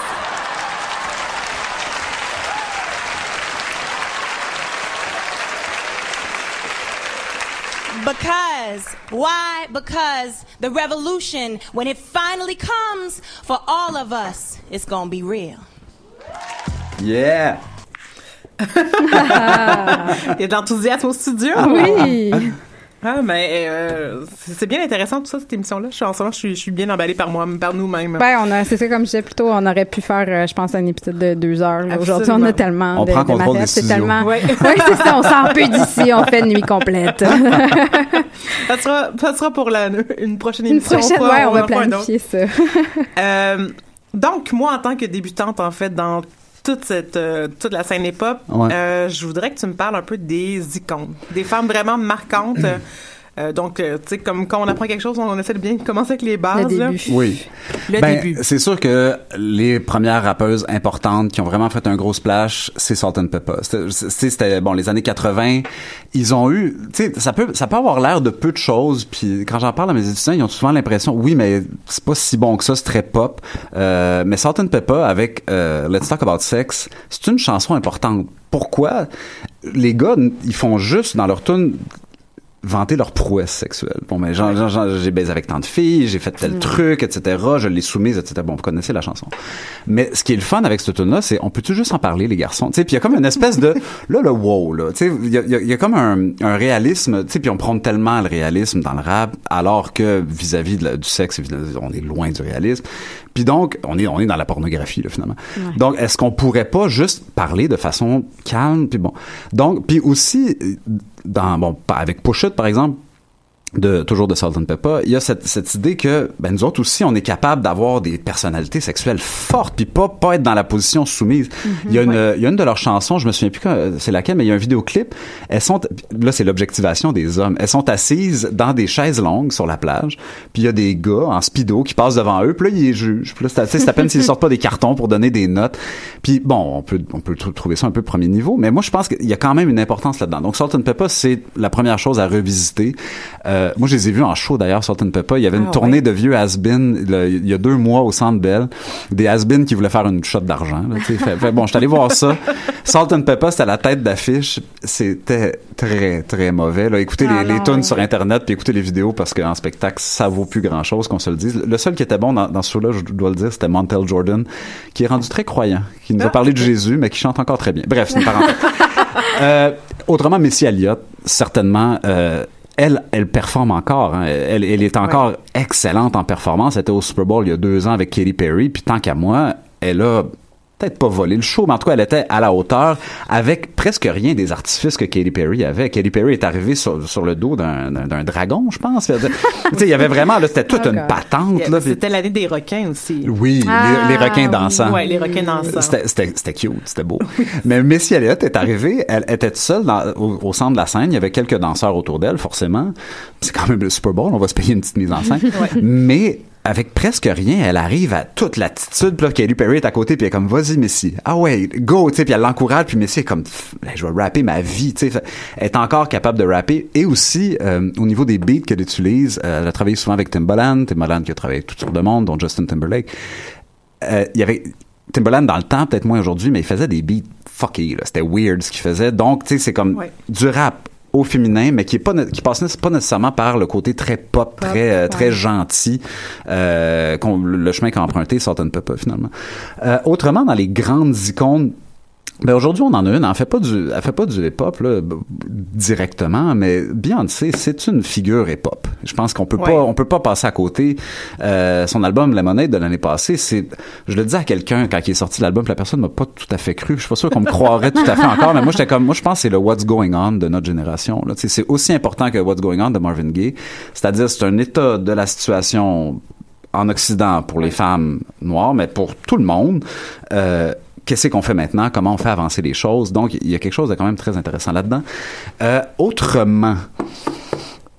Because, why? Because the revolution, when it finally comes for all of us, it's gonna be real. Yeah! *laughs* *laughs* Il y a de l'enthousiasme au studio. Oui. *laughs* Ah, mais euh, c'est bien intéressant tout ça, cette émission-là. Je suis en ce moment, je suis, je suis bien emballée par moi, par nous-mêmes. Ben, on a, c'est ça, comme je disais plus tôt, on aurait pu faire, euh, je pense, un épisode de deux heures. Aujourd'hui, on a tellement On de, prend de contrôle matériel, c'est tellement. Ouais. *laughs* Oui, c'est ça, on s'en peut d'ici, on fait une nuit complète. *laughs* ça, sera, ça sera pour la, une prochaine Une émission. prochaine, fera- ouais, on va planifier ça. *laughs* Euh, donc, moi, en tant que débutante, en fait, dans toute cette euh, toute la scène hip-hop, Ouais. euh, je voudrais que tu me parles un peu des icônes, des femmes vraiment marquantes. *clears throat* Euh, donc, euh, tu sais, comme quand on apprend quelque chose, on essaie de bien commencer avec les bases. Le là. début. Oui. Le Ben, début. C'est sûr que les premières rappeuses importantes qui ont vraiment fait un gros splash, c'est Salt and Pepper. C'était- bon les années 80, ils ont eu, tu sais, ça peut ça peut avoir l'air de peu de choses. Puis quand j'en parle à mes étudiants, ils ont souvent l'impression, oui, mais c'est pas si bon que ça, c'est très pop. Euh, mais Salt and Pepper avec euh, Let's Talk About Sex, c'est une chanson importante. Pourquoi? Les gars, ils font juste dans leur tune vanter leur prouesse sexuelle. Bon, mais genre, genre, genre, j'ai baisé avec tant de filles, j'ai fait tel truc, etc. Je l'ai soumise, etc. Bon, vous connaissez la chanson. Mais ce qui est le fun avec ce tune-là, c'est on peut-tu juste en parler, les garçons? Tu sais, puis il y a comme une espèce de, là, le wow, là. Tu sais, il y a, y a- y a comme un, un réalisme, tu sais, puis on prône tellement le réalisme dans le rap, alors que vis-à-vis du sexe, on est loin du réalisme. Puis donc, on est, on est dans la pornographie, là, finalement. Donc, est-ce qu'on pourrait pas juste parler de façon calme, puis bon. Donc, puis aussi, euh, dans, bon, avec Push It, par exemple, de toujours de Salt and Pepper, il y a cette, cette idée que ben nous autres aussi on est capable d'avoir des personnalités sexuelles fortes puis pas pas être dans la position soumise. il y a une il y a une de leurs chansons, je me souviens plus quand- c'est laquelle mais il y a un vidéoclip, elles sont là c'est l'objectivation des hommes. Elles sont assises dans des chaises longues sur la plage, puis il y a des gars en speedo qui passent devant eux, puis là ils les jugent. Puis là c'est à peine s'ils sortent pas des cartons pour donner des notes. Puis bon, on peut on peut tr- trouver ça un peu premier niveau, mais moi je pense qu'il y a quand même une importance là-dedans. Donc Salt and Pepper c'est la première chose à revisiter. Euh, Euh, moi, je les ai vus en show d'ailleurs, Salt and Pepper. Il y avait une Ah, tournée ouais. de vieux le- il y a deux mois au Centre Bell. Des has-been qui voulaient faire une shot d'argent. bon, je suis allé voir ça. Salt and Pepper, c'était la tête d'affiche. C'était très, très mauvais. Là. Écoutez Ah, les, les tunes ouais. sur Internet, puis écoutez les vidéos parce qu'en spectacle, ça vaut plus grand-chose, qu'on se le dise. Le seul qui était bon dans, dans ce show-là, je dois le dire, c'était Montel Jordan, qui est rendu très croyant, qui nous a parlé de Jésus, mais qui chante encore très bien. Bref, c'est une parenthèse. *laughs* Euh, autrement, Missy Elliott, certainement, euh, elle, elle performe encore. hein. Elle, elle est encore excellente en performance. Elle était au Super Bowl il y a deux ans avec Katy Perry. Puis tant qu'à moi, elle a peut-être pas volé le show, mais en tout cas, elle était à la hauteur avec presque rien des artifices que Katy Perry avait. Katy Perry est arrivée sur, sur le dos d'un dragon, je pense. *laughs* tu sais, il y avait vraiment, là, c'était toute Oh une patente. Là, C'était l'année des requins aussi. oui, les, les requins dansants. Ouais, les requins dansants. C'était, cute, c'était beau. Mais Missy Elliott est arrivée, elle était seule dans- au, au centre de la scène. Il y avait quelques danseurs autour d'elle, forcément. C'est quand même le Super Bowl, on va se payer une petite mise en scène. *laughs* Mais avec presque rien, elle arrive à toute l'attitude. Puis là, Katy Perry est à côté, puis elle est comme, vas-y, Missy. Ah ouais, go, tu sais. Puis elle l'encourage, puis Missy est comme, ben, je vais rapper ma vie, tu sais. Elle est encore capable de rapper. Et aussi, euh, au niveau des beats qu'elle utilise, euh, elle a travaillé souvent avec Timbaland. Timbaland qui a travaillé avec toutes sortes de monde, dont Justin Timberlake. Euh, il y avait Timbaland dans le temps, peut-être moins aujourd'hui, mais il faisait des beats fucky, là. C'était weird ce qu'il faisait. Donc, tu sais, c'est comme du rap au féminin, mais qui est pas qui passe pas nécessairement par le côté très pop, très euh, très gentil, euh, le chemin qu'a emprunté and Pepper finalement. Euh, autrement, dans les grandes icônes ben aujourd'hui, on en a une. Elle fait pas du, elle fait pas du hip-hop là, directement, mais Beyoncé, c'est une figure hip-hop. Je pense qu'on peut Ouais. pas, on peut pas passer à côté. Euh, son album Lemonade de l'année passée, c'est, je le disais à quelqu'un quand il est sorti l'album, la personne m'a pas tout à fait cru. Je suis pas sûr qu'on me croirait tout à fait encore, mais moi j'étais comme, moi je pense que c'est le What's Going On de notre génération. Là, c'est aussi important que What's Going On de Marvin Gaye. C'est-à-dire, c'est un état de la situation en Occident pour les femmes noires, mais pour tout le monde. Euh, Qu'est-ce qu'on fait maintenant? Comment on fait avancer les choses? Donc, il y a quelque chose de quand même très intéressant là-dedans. Euh, autrement,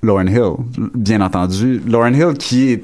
Lauren Hill, bien entendu. Lauren Hill qui est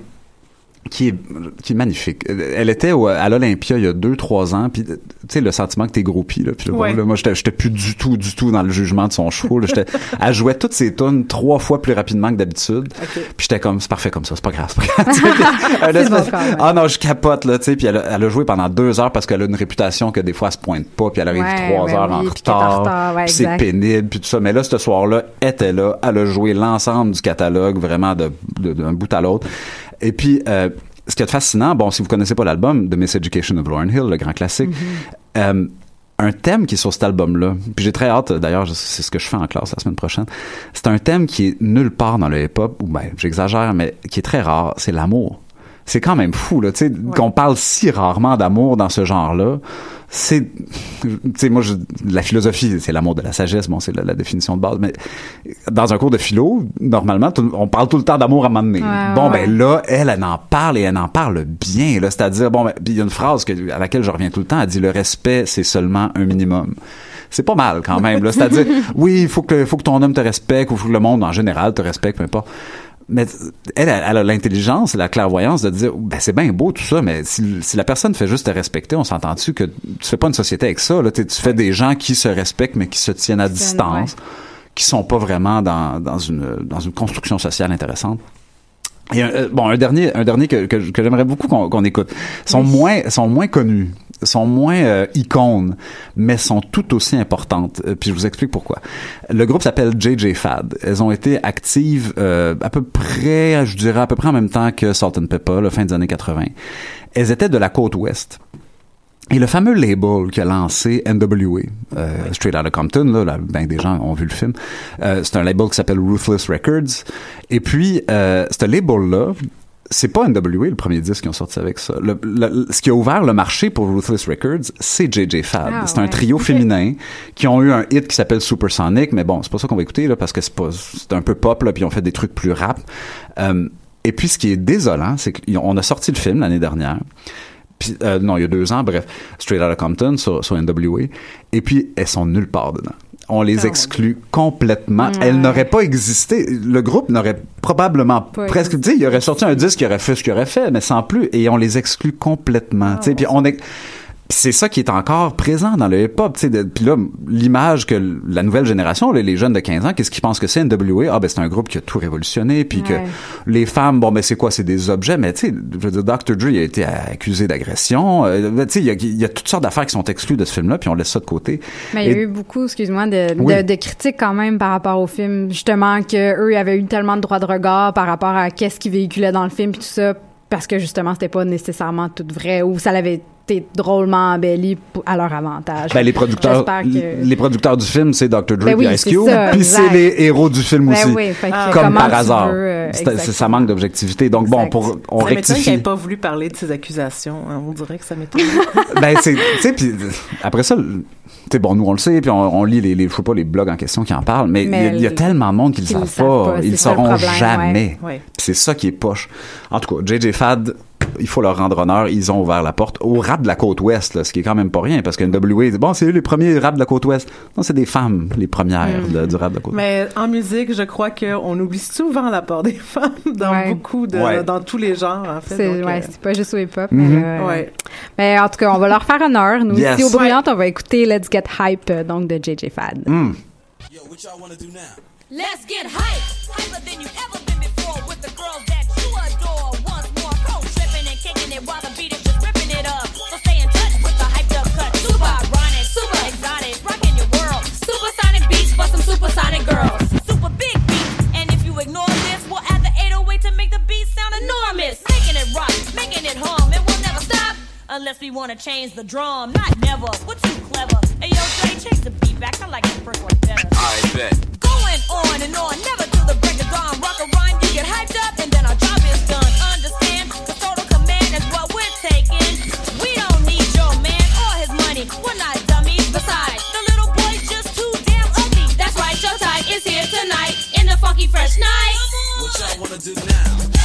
qui est, qui est magnifique. Elle était au- à l'Olympia il y a deux, trois ans, puis tu sais, le sentiment que t'es groupie, là, puis là, Ouais. là, moi, j'étais j'étais plus du tout, du tout dans le jugement de son show, là. J'étais- *laughs* elle jouait toutes ses tunes trois fois plus rapidement que d'habitude, puis j'étais comme, c'est parfait comme ça, c'est pas grave, c'est pas grave. *laughs* Bon même. ah non, je capote, là, tu sais, puis elle, a- elle a joué pendant deux heures parce qu'elle a une réputation que des fois, elle se pointe pas, puis elle arrive Ouais, trois heures oui, en retard, c'est pénible, puis tout ça. Mais là, ce soir-là, elle était là, elle a joué l'ensemble du catalogue, vraiment de- de- d'un bout à l'autre. Et puis, euh, ce qui est fascinant, bon, si vous connaissez pas l'album, The Miss Education of Lauryn Hill, le grand classique, euh, un thème qui est sur cet album-là, puis j'ai très hâte, d'ailleurs, c'est ce que je fais en classe la semaine prochaine, c'est un thème qui est nulle part dans le hip-hop, ou ben, j'exagère, mais qui est très rare, c'est l'amour. C'est quand même fou, là, tu sais, qu'on parle si rarement d'amour dans ce genre-là. C'est, tu sais, moi, je- la philosophie, c'est l'amour de la sagesse, bon, c'est la, la définition de base, mais dans un cours de philo, normalement, tout- on parle tout le temps d'amour à un moment donné. Ouais, bon, ouais. ben là, elle, elle en parle et elle en parle bien, là, c'est-à-dire, bon, ben, il y a une phrase que, à laquelle je reviens tout le temps, elle dit, le respect, c'est seulement un minimum. C'est pas mal quand même, là. C'est-à-dire, *laughs* oui, il faut que, faut que ton homme te respecte, ou faut que le monde en général te respecte, peu importe. Mais elle, elle a l'intelligence, la clairvoyance de dire, ben c'est bien beau tout ça, mais si, si la personne fait juste te respecter, on s'entend-tu que tu fais pas une société avec ça, là, tu fais des gens qui se respectent mais qui se tiennent à distance, qui sont pas vraiment dans, dans une dans une construction sociale intéressante. Et un- euh, bon, un dernier, un dernier que, que, que j'aimerais beaucoup qu'on écoute. Sont moins, sont moins connus, sont moins euh, icônes, mais sont tout aussi importantes. Euh, puis je vous explique pourquoi. Le groupe s'appelle JJ Fad. Elles ont été actives euh, à peu près, je dirais à peu près en même temps que Salt and Pepper, la fin des années 80. Elles étaient de la côte ouest. Et le fameux label qui a lancé NWA, euh, Straight Outta Compton, là, ben des gens ont vu le film, c'est un label qui s'appelle Ruthless Records. Et puis, ce label-là, c'est pas NWA le premier disque qui ont sorti avec ça. Le, le- ce qui a ouvert le marché pour Ruthless Records, c'est JJ Fad. Ah, c'est un trio féminin qui ont eu un hit qui s'appelle Supersonic, mais bon, c'est pas ça qu'on va écouter là parce que c'est pas, c'est un peu pop là, puis ils ont fait des trucs plus rap. Euh, et puis ce qui est désolant, c'est qu'on a sorti le film l'année dernière. Puis, euh, non, il y a deux ans, bref, Straight Outta Compton sur, sur NWA. Et puis, elles sont nulle part dedans. On les exclut complètement. Elles n'auraient pas existé. Le groupe n'aurait probablement Pas presque, tu sais, il aurait sorti un disque qui aurait fait ce qu'il aurait fait, mais sans plus. Et on les exclut complètement. tu sais, puis on est, c'est ça qui est encore présent dans le hip-hop. tu sais, de- Puis là, l'image que la nouvelle génération, les jeunes de 15 ans, qu'est-ce qu'ils pensent que c'est NWA? Ah, ben c'est un groupe qui a tout révolutionné, puis que les femmes, bon, ben c'est quoi? C'est des objets, mais tu sais, je veux dire, Dr. Dre a été accusé d'agression. Euh, ben, tu sais, il y a, il y a toutes sortes d'affaires qui sont exclues de ce film-là, puis on laisse ça de côté. Mais il y a eu beaucoup, excuse-moi, de, Oui. de, de critiques quand même par rapport au film. Justement, que eux avaient eu tellement de droits de regard par rapport à qu'est-ce qu'ils véhiculaient dans le film puis tout ça, parce que justement, c'était pas nécessairement tout vrai ou ça l'avait été drôlement embelli à leur avantage. Ben, les producteurs, J'espère que... les producteurs du film, c'est Dr. Dre Ben et Ice c'est Cube, ça, puis c'est les héros du film Ben aussi, oui, que comme par hasard. veux, euh, ça manque d'objectivité. Donc bon, pour on ça rectifie. n'ait pas voulu parler de ses accusations. hein. On dirait que ça m'étonne. *laughs* ben c'est tu sais puis après ça bon nous on le sait puis on, on lit les, les je sais pas les blogs en question qui en parlent mais il y a- y, tellement de monde qui le savent savent pas, pas, ils le ça sauront jamais ouais. Ouais. Puis c'est ça qui est poche en tout cas JJ Fad il faut leur rendre honneur ils ont ouvert la porte au rap de la côte ouest là, ce qui est quand même pas rien parce que NWA bon c'est eux les premiers rap de la côte ouest non c'est des femmes les premières Mm. de- du rap de la côte ouest Mais en musique, je crois qu'on oublie souvent l'apport des *laughs* femmes dans Ouais. beaucoup de, Ouais. dans tous les genres, en fait. C'est Donc, ouais, euh, c'est pas juste au hip-hop. Mhm. mais, euh, Ouais. mais en tout cas, on va leur faire honneur. Nous, Yes. ici au Bruyante, on va écouter Let's Get Hype, euh, donc de JJ Fad. Hmm. Let's get hype, hyper than you ever supersonic girls. Super big beat, and if you ignore this, we'll add the 808 to make the beat sound enormous. Making it rock, making it hum, and we'll never stop. Unless we wanna change the drum, not never. We're too clever. Hey yo, Dre, change the beat back. I like the first one better. I bet. Going on and on, never till the break of dawn. Rock a rhyme, you get hyped up, and then our job is done. Understand? The total command is what we're taking. We don't need your man or his money. We're not funky fresh night. What y'all wanna do now?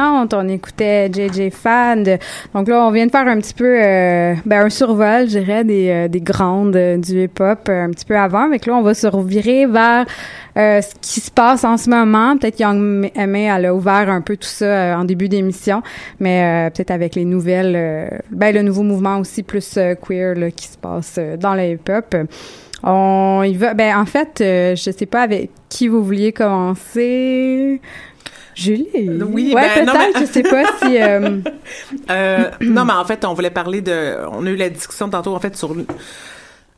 On écoutait JJ Fan. donc là, on vient de faire un petit peu euh, ben, un survol, je dirais, des, euh, des grandes euh, du hip-hop un petit peu avant. Mais là, on va se revirer vers ce qui se passe en ce moment. Peut-être Young M.A. elle a ouvert un peu tout ça en début d'émission, mais peut-être avec les nouvelles, ben le nouveau mouvement aussi plus queer là, qui se passe dans le hip-hop. On. Ben en fait, je sais pas avec qui vous vouliez commencer. Julie? Oui, ouais, ben, peut-être. mais- Je sais pas si. euh, *laughs* Euh, non, mais en fait, on voulait parler de. On a eu la discussion tantôt, en fait, sur le-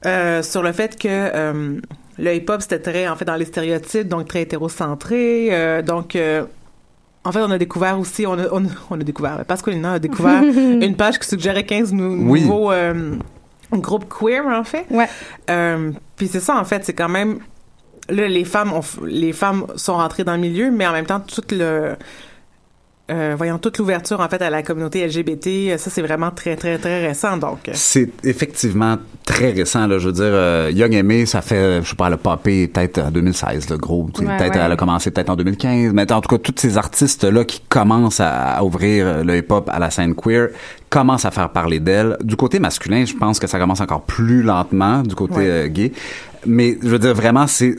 euh, sur le fait que euh, le hip-hop c'était très, en fait, dans les stéréotypes, donc très hétérocentré. euh, donc, euh, en fait, on a découvert aussi, on a, on a, on a découvert, Pasqualina a découvert *laughs* une page qui suggérait 15 nou- Oui. nouveaux euh, groupes queer, en fait. Ouais. Euh, puis c'est ça, en fait, c'est quand même. Là, les femmes, ont les femmes sont rentrées dans le milieu, mais en même temps, toute le. Euh, voyons, toute l'ouverture, en fait, à la communauté LGBT, euh, ça, c'est vraiment très, très, très récent, donc. C'est effectivement très récent. Là, je veux dire, euh, Young Aimé, ça fait, je sais pas, elle a popé peut-être en 2016, le gros. Ouais, peut-être ouais. elle a commencé peut-être en 2015. Mais en tout cas, tous ces artistes-là qui commencent à, à ouvrir le hip-hop à la scène queer commencent à faire parler d'elle. Du côté masculin, je pense que ça commence encore plus lentement du côté Ouais. euh, gay. Mais je veux dire, vraiment, c'est...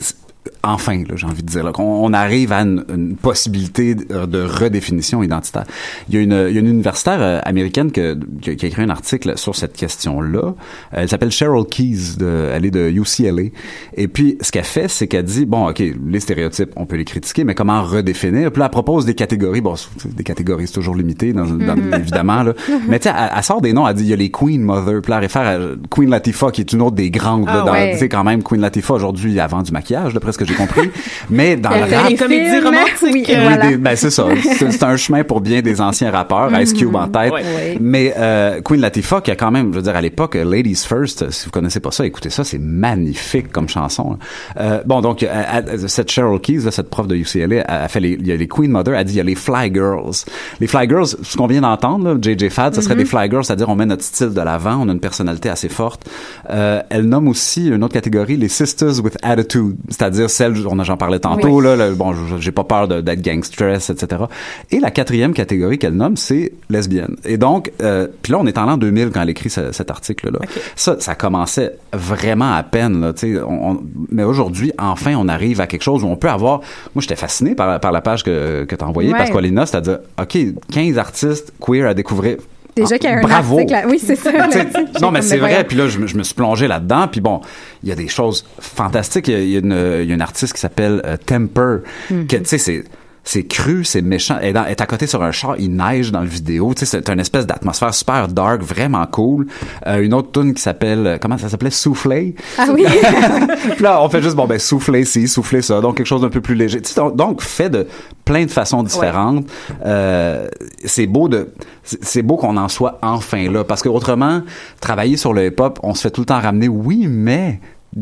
Enfin, j'ai envie de dire, là, qu'on on arrive à une, une possibilité de, de redéfinition identitaire. Il y a une, il y a une universitaire euh, américaine que- qui, a, qui a écrit un article sur cette question-là. Elle s'appelle Cheryl Keys, de, elle est de UCLA. Et puis, ce qu'elle fait, c'est qu'elle dit, bon, OK, les stéréotypes, on peut les critiquer, mais comment redéfinir? Puis là, elle propose des catégories. Bon, des catégories, c'est toujours limité, dans, dans- *laughs* évidemment. Là. Mais tu sais, elle, elle sort des noms, elle dit, il y a les Queen Mother, puis là, elle réfère à Queen Latifah, qui est une autre des grandes. Ah ouais. Tu sais, quand même, Queen Latifah, aujourd'hui, vend du maquillage, d'après ce que j'ai compris. mais dans le rap, comédie romantique. Oui, Oui, voilà. des- ben c'est ça. C'est un chemin pour bien des anciens rappeurs, Ice Cube en tête. Ouais. Oui. Mais euh, Queen Latifah, qui a quand même, je veux dire, à l'époque, euh, Ladies First, si vous connaissez pas ça, écoutez ça, c'est magnifique comme chanson. là. Euh, bon, donc, euh, euh, cette Cheryl Keys, là, cette prof de UCLA, elle a fait les, il y a les Queen Mother, elle dit il y a les Fly Girls. Les Fly Girls, ce qu'on vient d'entendre, JJ Fad, ce serait des Fly Girls, c'est-à-dire on met notre style de l'avant, on a une personnalité assez forte. Euh, elle nomme aussi une autre catégorie, les Sisters with Attitude, c'est-à-dire on a j'en parlais tantôt, là, le- bon, j'ai pas peur d'être gangstress, etc. Et la quatrième catégorie qu'elle nomme, c'est lesbienne. Et donc, euh, puis là, on est en l'an 2000 quand elle écrit ce- cet article-là. Ça, ça commençait vraiment à peine, là, tu sais. on- on- mais aujourd'hui, enfin, on arrive à quelque chose où on peut avoir. Moi, j'étais fasciné par, par la page que, que t'as envoyée, Ouais. Pasqualina, c'est-à-dire, OK, 15 artistes queer à découvrir. Déjà Ah, qu'il y a un Bravo. article. Oui, c'est ça. *laughs* Non, mais c'est vrai. Puis là, je me, je me suis plongé là-dedans. Puis bon, il y a des choses fantastiques. Il y a, il y a une, il y a une artiste qui s'appelle euh, Temper. Que, Tu sais, c'est c'est cru, c'est méchant. Elle est, à côté sur un char, il neige dans le vidéo. Tu sais, c'est une espèce d'atmosphère super dark, vraiment cool. Euh, une autre tune qui s'appelle, euh, comment ça s'appelait, Soufflé. Ah oui. *laughs* Puis là, on fait juste, bon, ben, souffler ci, souffler ça. Donc, quelque chose d'un peu plus léger. Tu sais, donc, donc, fait de plein de façons différentes. Euh, c'est beau de, c'est c'est beau qu'on en soit enfin là. Parce que autrement, travailler sur le hip-hop, on se fait tout le temps ramener, oui, mais,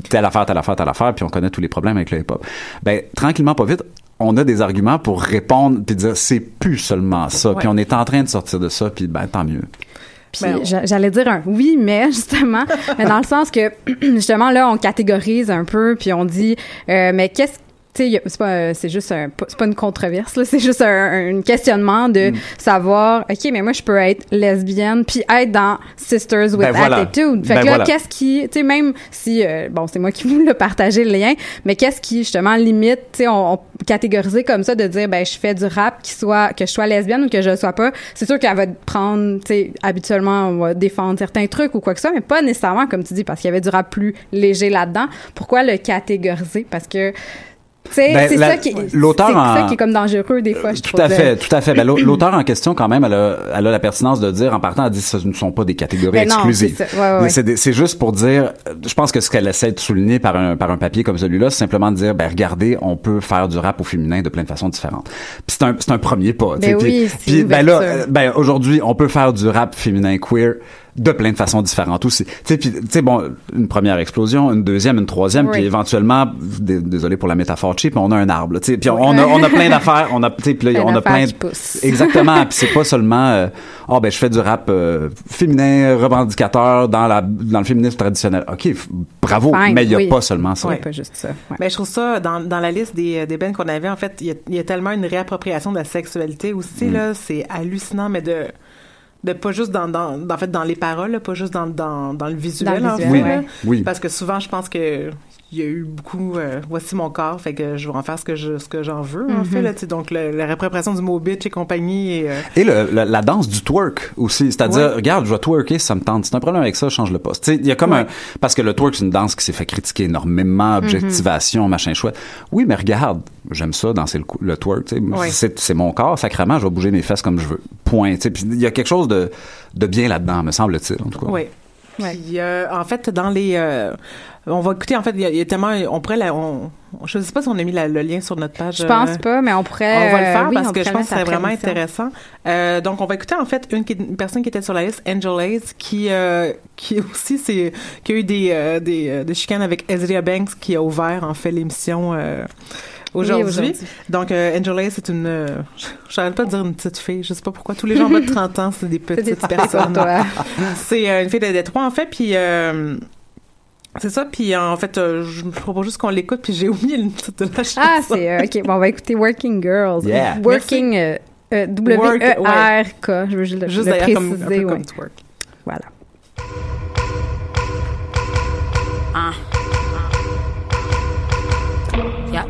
telle affaire, telle affaire, telle affaire, puis on connaît tous les problèmes avec le hip-hop. Ben, tranquillement, pas vite, on a des arguments pour répondre puis dire c'est plus seulement ça. Puis on est en train de sortir de ça, puis ben tant mieux. Puis j'a- j'allais dire un oui, mais *laughs* justement, mais dans le sens que *clears throat* justement là, on catégorise un peu, puis on dit, euh, mais qu'est-ce c'est pas, euh, c'est juste un, c'est pas une controverse, là, c'est juste un, un questionnement de savoir, ok, mais moi je peux être lesbienne puis être dans Sisters with Ben voilà. Attitude. Fait Ben que là, voilà. qu'est-ce qui, tu sais, même si, euh, bon, c'est moi qui vous le partagé le lien, mais qu'est-ce qui justement limite, tu sais, on, on catégoriser comme ça de dire, ben je fais du rap qui soit que je sois lesbienne ou que je le sois pas. C'est sûr qu'elle va prendre, tu sais, habituellement on va défendre certains trucs ou quoi que ce soit, mais pas nécessairement comme tu dis parce qu'il y avait du rap plus léger là-dedans. Pourquoi le catégoriser? Parce que Ben, c'est ça qui l'auteur c'est ça en- qui est comme dangereux des fois, je Tout trouve. à fait, tout à fait. Ben, l'au- *clears throat* l'auteur en question, quand même, elle a, elle a la pertinence de dire, en partant, elle dit, ce ne sont pas des catégories Ben exclusives. c'est. Ouais, ouais, juste pour dire, je pense que ce qu'elle essaie de souligner par un, par un papier comme celui-là, c'est simplement de dire, ben, regardez, on peut faire du rap au féminin de plein de façons différentes. Puis c'est un, c'est un premier pas. Ben Puis- oui, puis, une ben là, ben, aujourd'hui, on peut faire du rap féminin queer de plein de façons différentes aussi. Tu sais, bon, une première explosion, une deuxième, une troisième, Oui. puis éventuellement, désolé pour la métaphore cheap, on a un arbre, tu sais, puis on a, on a plein *laughs* d'affaires, on a, tu sais, puis là, Plein on a plein, qui poussent. *laughs* exactement, puis c'est pas *laughs* seulement, euh, oh ben je fais du rap euh, féminin, revendicateur dans la, dans le féminisme traditionnel. Ok, bravo, Fine, mais il y a oui. pas seulement ça. Ouais, pas juste ça. ouais. Ben, je trouve ça, dans, dans la liste des, des bands qu'on avait, en fait, il y, a, il y a tellement une réappropriation de la sexualité aussi, Mm. là. C'est hallucinant, mais de, de pas juste dans, dans, en fait, dans les paroles, là, pas juste dans, dans, dans le visuel, Dans le en fait. ouais. là. Oui. Parce que souvent, je pense que il y a eu beaucoup, euh, voici mon corps, fait que je vais en faire ce que je, ce que j'en veux, en Mhm. fait, là, tu sais. Donc, le- la réappropriation du mot bitch et compagnie et, euh, Et le, le- la danse du twerk aussi, c'est-à-dire Ouais. regarde, je vais twerker, si ça me tente. C'est un problème avec ça, change le poste. Tu sais, il y a comme Ouais. un parce que le twerk c'est une danse qui s'est fait critiquer énormément, objectivation, machin chouette. Oui, mais regarde, j'aime ça danser le, le twerk, tu sais. Ouais. C'est c'est mon corps, sacrément, je vais bouger mes fesses comme je veux. Point, tu sais. Puis il y a quelque chose de de bien là-dedans, me semble-t-il en tout cas. Oui. Puis, euh, en fait, dans les. euh, on va écouter, en fait, il y, a- il y a tellement. On pourrait. La, on, je ne sais pas si on a mis la- le lien sur notre page. Je pense euh, pas, mais on pourrait. On va le faire euh, oui, parce que je pense que c'est vraiment intéressant. Euh, donc, on va écouter en fait une, personne qui était sur la liste, Angel Hayes, qui, euh, qui *laughs* aussi c'est, qui a eu des, euh, des, euh, des chicanes avec Ezria Banks, qui a ouvert en fait l'émission. euh, Aujourd'hui. Donc, euh, Angel Hayes, c'est une. euh, J'arrête pas de dire une petite fille. Je sais pas pourquoi. Tous les gens en bas de 30 ans, c'est des petites personnes. *laughs* C'est euh, une fille de Détroit, en fait. Puis. Euh, c'est ça, puis en fait, euh, je me propose juste qu'on l'écoute, puis j'ai oublié le titre de la chanson. Ah, c'est. euh, OK, bon, on va écouter Working Girls. Yeah. Working. euh, euh, W-E-R-K. Je veux juste le, Juste le d'ailleurs comme, un préciser. peu ouais. comme twerk. Voilà. Uh. Yep.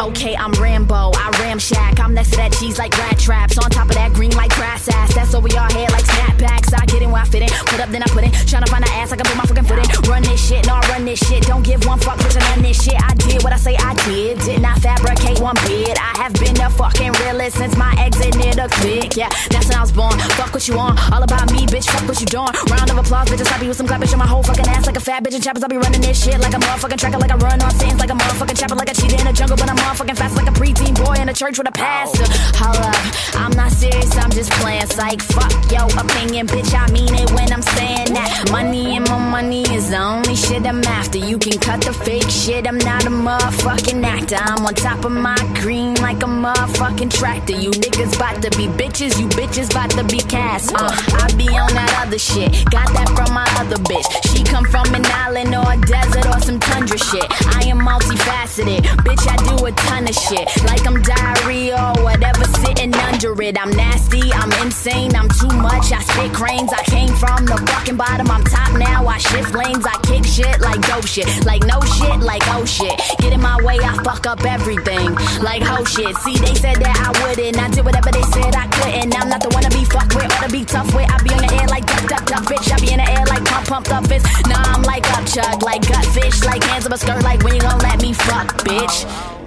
Okay, I'm Rambo, I ramshack. I'm next to that cheese like rat traps. On top of that green like grass ass. That's over your head like snapbacks. I get in where I fit in. Put up, then I put in. Tryna find an ass, I can put my fucking foot in. Run this shit, no, I run this shit. Don't give one fuck, bitch, I this shit. I did what I say I did. Did not fabricate one bit. I have been the fucking realist since my exit near the click. Yeah, that's when I was born. Fuck what you want. All about me, bitch. Fuck what you doing. Round of applause, bitch. I be with some clap, bitch. On my whole fucking ass like a fat bitch. And choppers, I be running this shit like a motherfucking tracker, like I run on scenes, like a motherfucking chopper, like a cheetah in the jungle. But I'm motherfucking fast like a preteen boy in a church with a pastor. Hold up, I'm not serious, I'm just playing. Psych, fuck your opinion, bitch. I mean it when I'm saying that. Money and more money is the only shit I'm after. You can cut the fake shit, I'm not a motherfucking actor. I'm on top of my green like a motherfucking tractor. You niggas bout to be bitches, you bitches bout to be cast. Uh, I be on that other shit, got that from my other bitch. She come from an island or a desert or some tundra shit. I am multifaceted, bitch. I do a ton of shit, like I'm diarrhea or whatever, sitting under it. I'm nasty, I'm insane, I'm too much. I spit cranes, I came from the fucking bottom. I'm top now, I shift lanes, I kick shit like dope shit, like no shit, like oh shit. Get in my way, I fuck up everything, like ho shit. See, they said that I wouldn't, I did whatever they said I couldn't. I'm not the one to be fucked with or to be tough with. I be in the air like duck, duck, duck, bitch. I be in the air like pump, pumped up fist. Nah, I'm like up chug, like gut fish, like hands up a skirt, like when you gon' let me fuck, bitch.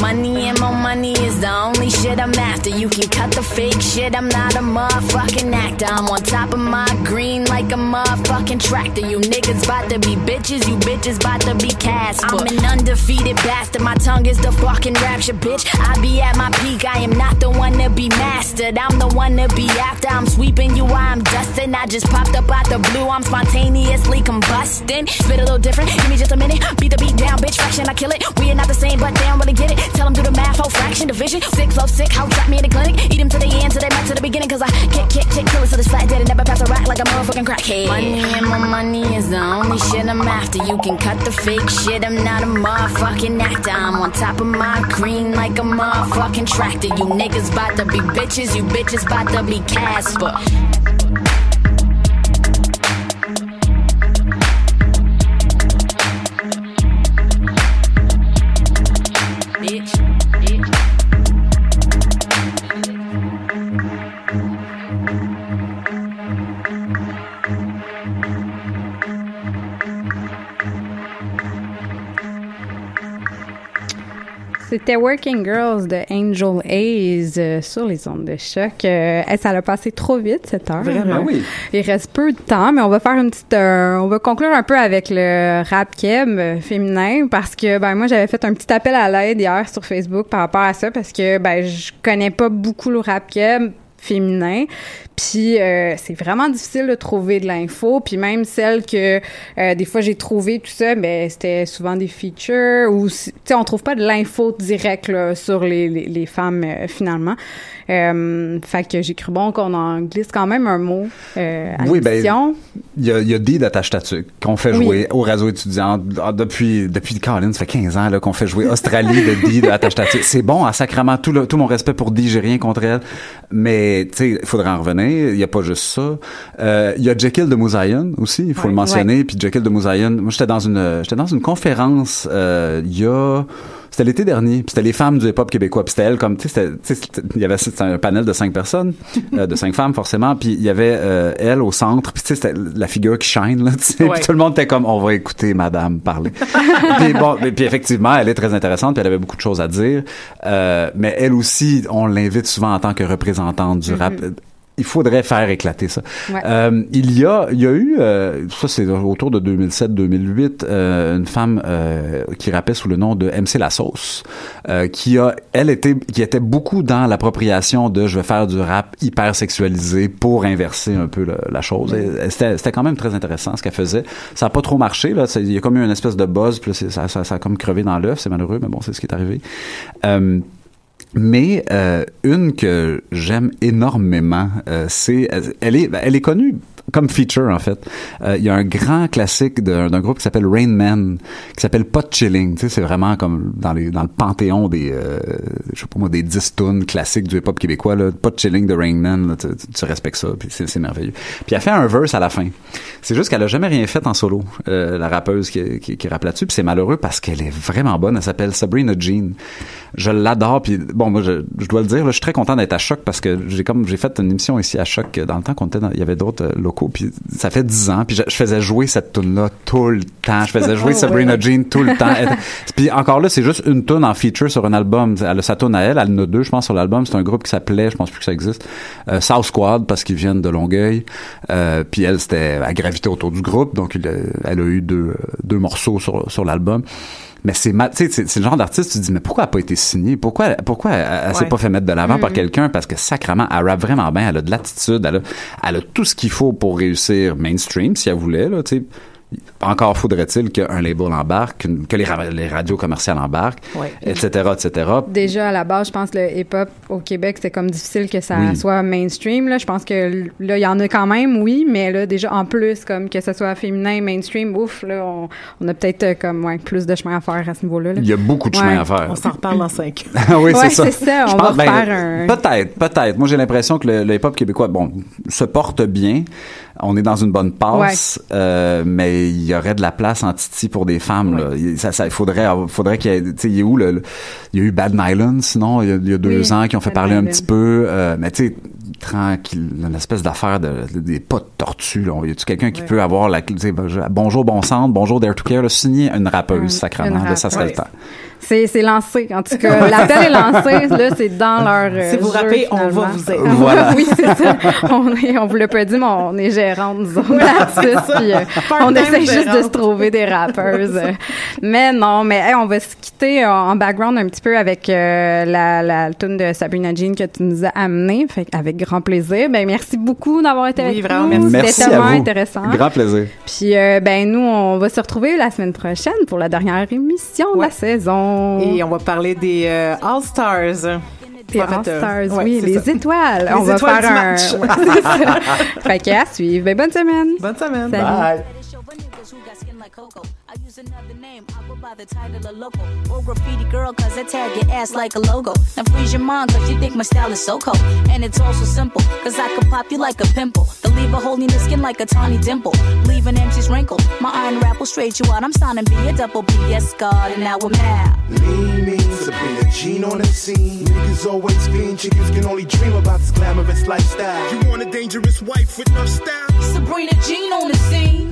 Money and more money is the only shit I'm after. You can cut the fake shit, I'm not a motherfucking actor. I'm on top of my green like a motherfucking tractor. You niggas bout to be bitches, you bitches bout to be cast. I'm an undefeated bastard, my tongue is the fucking rapture, bitch. I be at my peak, I am not the one to be mastered. I'm the one to be after. I'm sweeping you, I'm dusting. I just popped up out the blue, I'm spontaneously combusting. Spit a little different, give me just a minute. Beat the beat down, bitch, fraction, I kill it. We are not the same, but damn, really get it. Tell them do the math, whole fraction, division. Sick, low sick, how trap me in the clinic. Eat them to the end, to they back to the beginning. Cause I kick, kick, kick, killers to this flat dead and never pass a rack like a motherfucking crackhead. Money and my money is the only shit I'm after. You can cut the fake shit, I'm not a motherfucking actor. I'm on top of my green like a motherfucking tractor. You niggas bout to be bitches, you bitches bout to be Casper. C'était Working Girls de Angel Hayes euh, sur les ondes de choc. Euh, hey, ça a passé trop vite cette heure. Vraiment, oui. Il reste peu de temps, mais on va faire une petite, euh, on va conclure un peu avec le rap keb euh, féminin parce que ben moi j'avais fait un petit appel à l'aide hier sur Facebook par rapport à ça parce que ben je connais pas beaucoup le rap keb féminin puis euh, c'est vraiment difficile de trouver de l'info puis même celle que euh, des fois j'ai trouvé tout ça ben c'était souvent des features ou tu sais on trouve pas de l'info directe là, sur les, les, les femmes euh, finalement euh, fait que j'ai cru bon qu'on en glisse quand même un mot euh, à Oui, ben, l'émission. Il y a, y a des d'attache statue qu'on fait Oui. jouer au réseau étudiant ah, depuis, depuis Caroline, ça fait 15 ans là, qu'on fait jouer Australie de Dee de attache statue. C'est bon, à sacrament, tout, le, tout mon respect pour Dee, j'ai rien contre elle. Mais, tu sais, il faudrait en revenir. Il y a pas juste ça. Euh, Il y a Jekyll de Mouzaïen aussi, il faut le mentionner. Puis Jekyll de Mouzaïen, moi, j'étais dans une, j'étais dans une conférence, euh, il y a, c'était l'été dernier, puis c'était les femmes du hip-hop québécois, puis c'était elle comme, tu sais, il y avait un panel de cinq personnes, *laughs* euh, de cinq femmes forcément, puis il y avait elle au centre, puis tu sais, c'était la figure qui shine, là, tu sais, Ouais. puis tout le monde était comme, on va écouter madame parler. *laughs* puis bon, puis effectivement, elle est très intéressante, puis elle avait beaucoup de choses à dire, mais elle aussi, on l'invite souvent en tant que représentante du rap. Il faudrait faire éclater ça. Ouais. Euh, il y a, il y a eu, euh, ça c'est autour de 2007-2008, euh, une femme euh, qui rappait sous le nom de MC La Sauce, euh, qui a, elle était, qui était beaucoup dans l'appropriation de je vais faire du rap hyper sexualisé pour inverser un peu le- la chose. C'était, c'était quand même très intéressant ce qu'elle faisait. Ça a pas trop marché là. Il y a comme eu une espèce de buzz, puis là, ça, ça, ça a comme crevé dans l'œuf. C'est malheureux, mais bon, c'est ce qui est arrivé. Mais euh, une que j'aime énormément, euh, c'est elle est elle est connue comme feature en fait. Euh, Il y a un grand classique d'un groupe qui s'appelle Rain Man, qui s'appelle Pot Chilling. Tu sais, c'est vraiment comme dans les dans le panthéon des euh, je sais pas moi des 10 tunes classiques du hip-hop québécois. Là. Pot Chilling de Rain Man, là, tu, tu- respectes ça, puis c'est merveilleux. Puis elle fait un verse à la fin. C'est juste qu'elle a jamais rien fait en solo, euh, la rappeuse qui, qui, qui rappe là-dessus. Puis c'est malheureux parce qu'elle est vraiment bonne. Elle s'appelle Sabrina Jean. Je l'adore. Puis bon, moi, je, je dois le dire, là, je suis très content d'être à Choc parce que j'ai comme j'ai fait une émission ici à Choc dans le temps qu'on était dans, il y avait d'autres euh, locaux. Puis ça fait dix ans. Puis je, je faisais jouer cette tune là tout le temps. Je faisais jouer *laughs* Oh, Sabrina ouais. Jean tout le temps. Puis encore là, c'est juste une tune en feature sur un album. Elle a sa tune à elle. Elle en a deux, je pense, sur l'album. C'est un groupe qui s'appelait, je pense plus que ça existe, euh, South Squad parce qu'ils viennent de Longueuil. Euh, puis elle, c'était à gravité autour du groupe. Donc il a- elle a eu deux, deux morceaux sur, sur l'album. Mais c'est ma- tu sais, c'est le genre d'artiste, tu te dis, mais pourquoi elle a pas été signée? Pourquoi, pourquoi elle, elle s'est Ouais. pas fait mettre de l'avant par Mhm. quelqu'un? Parce que sacrement, elle rappe vraiment bien, elle a de l'attitude, elle a, elle a tout ce qu'il faut pour réussir mainstream, si elle voulait, là, tu sais. Encore faudrait-il qu'un label embarque, que les, ra- les radios commerciales embarquent, Ouais. etc., etc. Déjà, à la base, je pense que le hip-hop au Québec, c'est comme difficile que ça Oui. soit mainstream. Là. Je pense que là, il y en a quand même, oui, mais là, déjà, en plus, comme que ce soit féminin, mainstream, ouf, là, on, on a peut-être euh, comme ouais, plus de chemin à faire à ce niveau-là. là. Il y a beaucoup de chemin Ouais. à faire. On s'en reparle dans cinq. Ah *laughs* oui, Ouais, c'est ça. ça, on pense- va ben, refaire un- Peut-être, peut-être. Moi, j'ai l'impression que le, le hip-hop québécois, bon, se porte bien. On est dans une bonne passe, euh, mais il y aurait de la place en Titi pour des femmes. Là. Il, ça, faudrait, faudrait qu'il y ait, tu sais, il y a où le, le- il y a eu Bad Nylon, sinon, il y a, il y a deux Oui, ans qui ont fait Bad parler un petit peu, euh, mais tu sais, tranquille, une espèce d'affaire de, de- des pas de tortue. Là. Y a-tu quelqu'un qui peut avoir la, bonjour, bon centre, bonjour, dare to care, là, signer une rappeuse, là, ça serait le temps. C'est, c'est lancé, en tout cas. L'appel est lancé, là, c'est dans leur. euh, Si vous jeu, rappez, on va vous aider. Voilà. *laughs* oui, c'est ça. On, est, on vous l'a pas dit, mais on est gérante, nous autres, puis euh, on essaie juste de se trouver des rappeuses. euh. mais non, mais hey, on va se quitter euh, en background un petit peu avec euh, la, la tune de Sabrina Jean que tu nous as amené, fait avec grand plaisir. Ben merci beaucoup d'avoir été Oui, avec vraiment, nous. Merci C'était à tellement vous. intéressant. Grand plaisir. Puis euh, ben nous, on va se retrouver la semaine prochaine pour la dernière émission de la saison. Et on va parler des euh, All-Stars. Des En fait, euh, All-Stars, ouais, oui, les ça. étoiles. Les on va étoiles faire du un. match. *laughs* Ouais, fait qu'à suivre. Ben, bonne semaine. Bonne semaine. Salut. Bye. By the title of local. Or graffiti girl, cause I tag your ass like a logo. Now freeze your mind, cause you think my style is so cold. And it's also simple, cause I could pop you like a pimple. The leave a hole in your skin like a tiny dimple. Leaving MC's wrinkle. My iron rap will straight you out. I'm signing B a double B, yes, God, and now I'm out. Lean mean Sabrina Jean on the scene. Niggas always fiend, chickens can only dream about this glamorous lifestyle. You want a dangerous wife with no style? Sabrina Jean on the scene.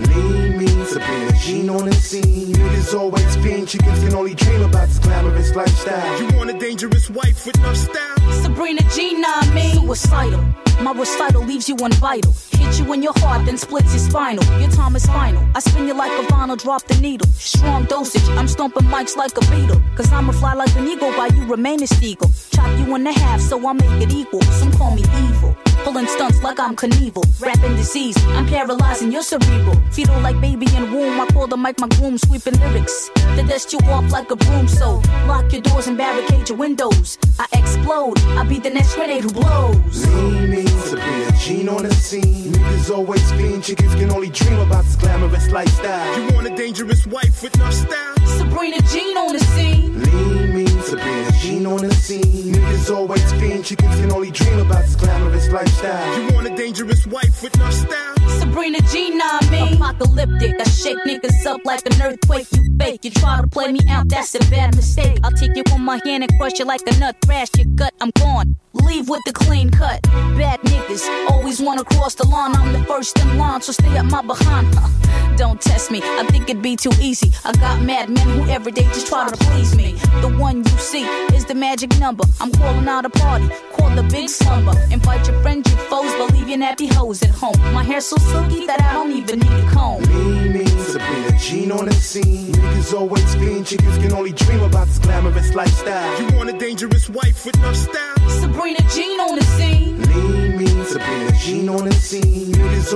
Lean mean Sabrina Jean on the scene. Niggas always fiend, fiend, chickens can only dream about this glamorous lifestyle. You want a dangerous wife with enough style? Sabrina G, nah, me. Suicidal. My recital leaves you unvital. Hit you in your heart, then splits your spinal. Your time is final. I spin you like a vinyl, drop the needle. Strong dosage, I'm stomping mics like a beetle. Cause I'ma fly like an eagle while you remain a steagle. Chop you in half, so I make it equal. Some call me evil. Pulling stunts like I'm Knievel. Rapping disease, I'm paralyzing your cerebral. Fetal like baby in womb, I call the mic my groom, sweeping lyrics. To dust you off like a broom, so lock your doors and barricade your windows. I explode, I be the next grenade who blows. Lean mean Sabrina Jean on the scene. Niggas always fiend, chickens can only dream about this glamorous lifestyle. You want a dangerous wife with enough style? Sabrina Jean on the scene. Lean mean Sabrina Jean on the scene. Niggas always fiend, chickens can only dream about this glamorous lifestyle. You want a dangerous wife with enough style? Sabrina G, nah, me. Apocalyptic, I shake niggas up like an earthquake. You fake, you try to play me out, that's a bad mistake. I'll take you on my hand and crush you like a nut, thrash your gut, I'm gone. Leave with the clean cut. Bad niggas always wanna cross the line. I'm the first in line, so stay up my behind. Huh. Don't test me, I think it'd be too easy. I got mad men who every day just try to please me. The one you see is the magic number. I'm calling out a party, call the big slumber. Invite your friends, your foes, believe your nappy hoes at home. My hair's so silky that I don't even need a comb. Lean mean Sabrina Jean on the scene. Niggas always fiend, chickens can only dream about this glamorous lifestyle. You want a dangerous wife with enough style? Sabrina Jean on the scene. Lean mean Sabrina Jean on the scene. Niggas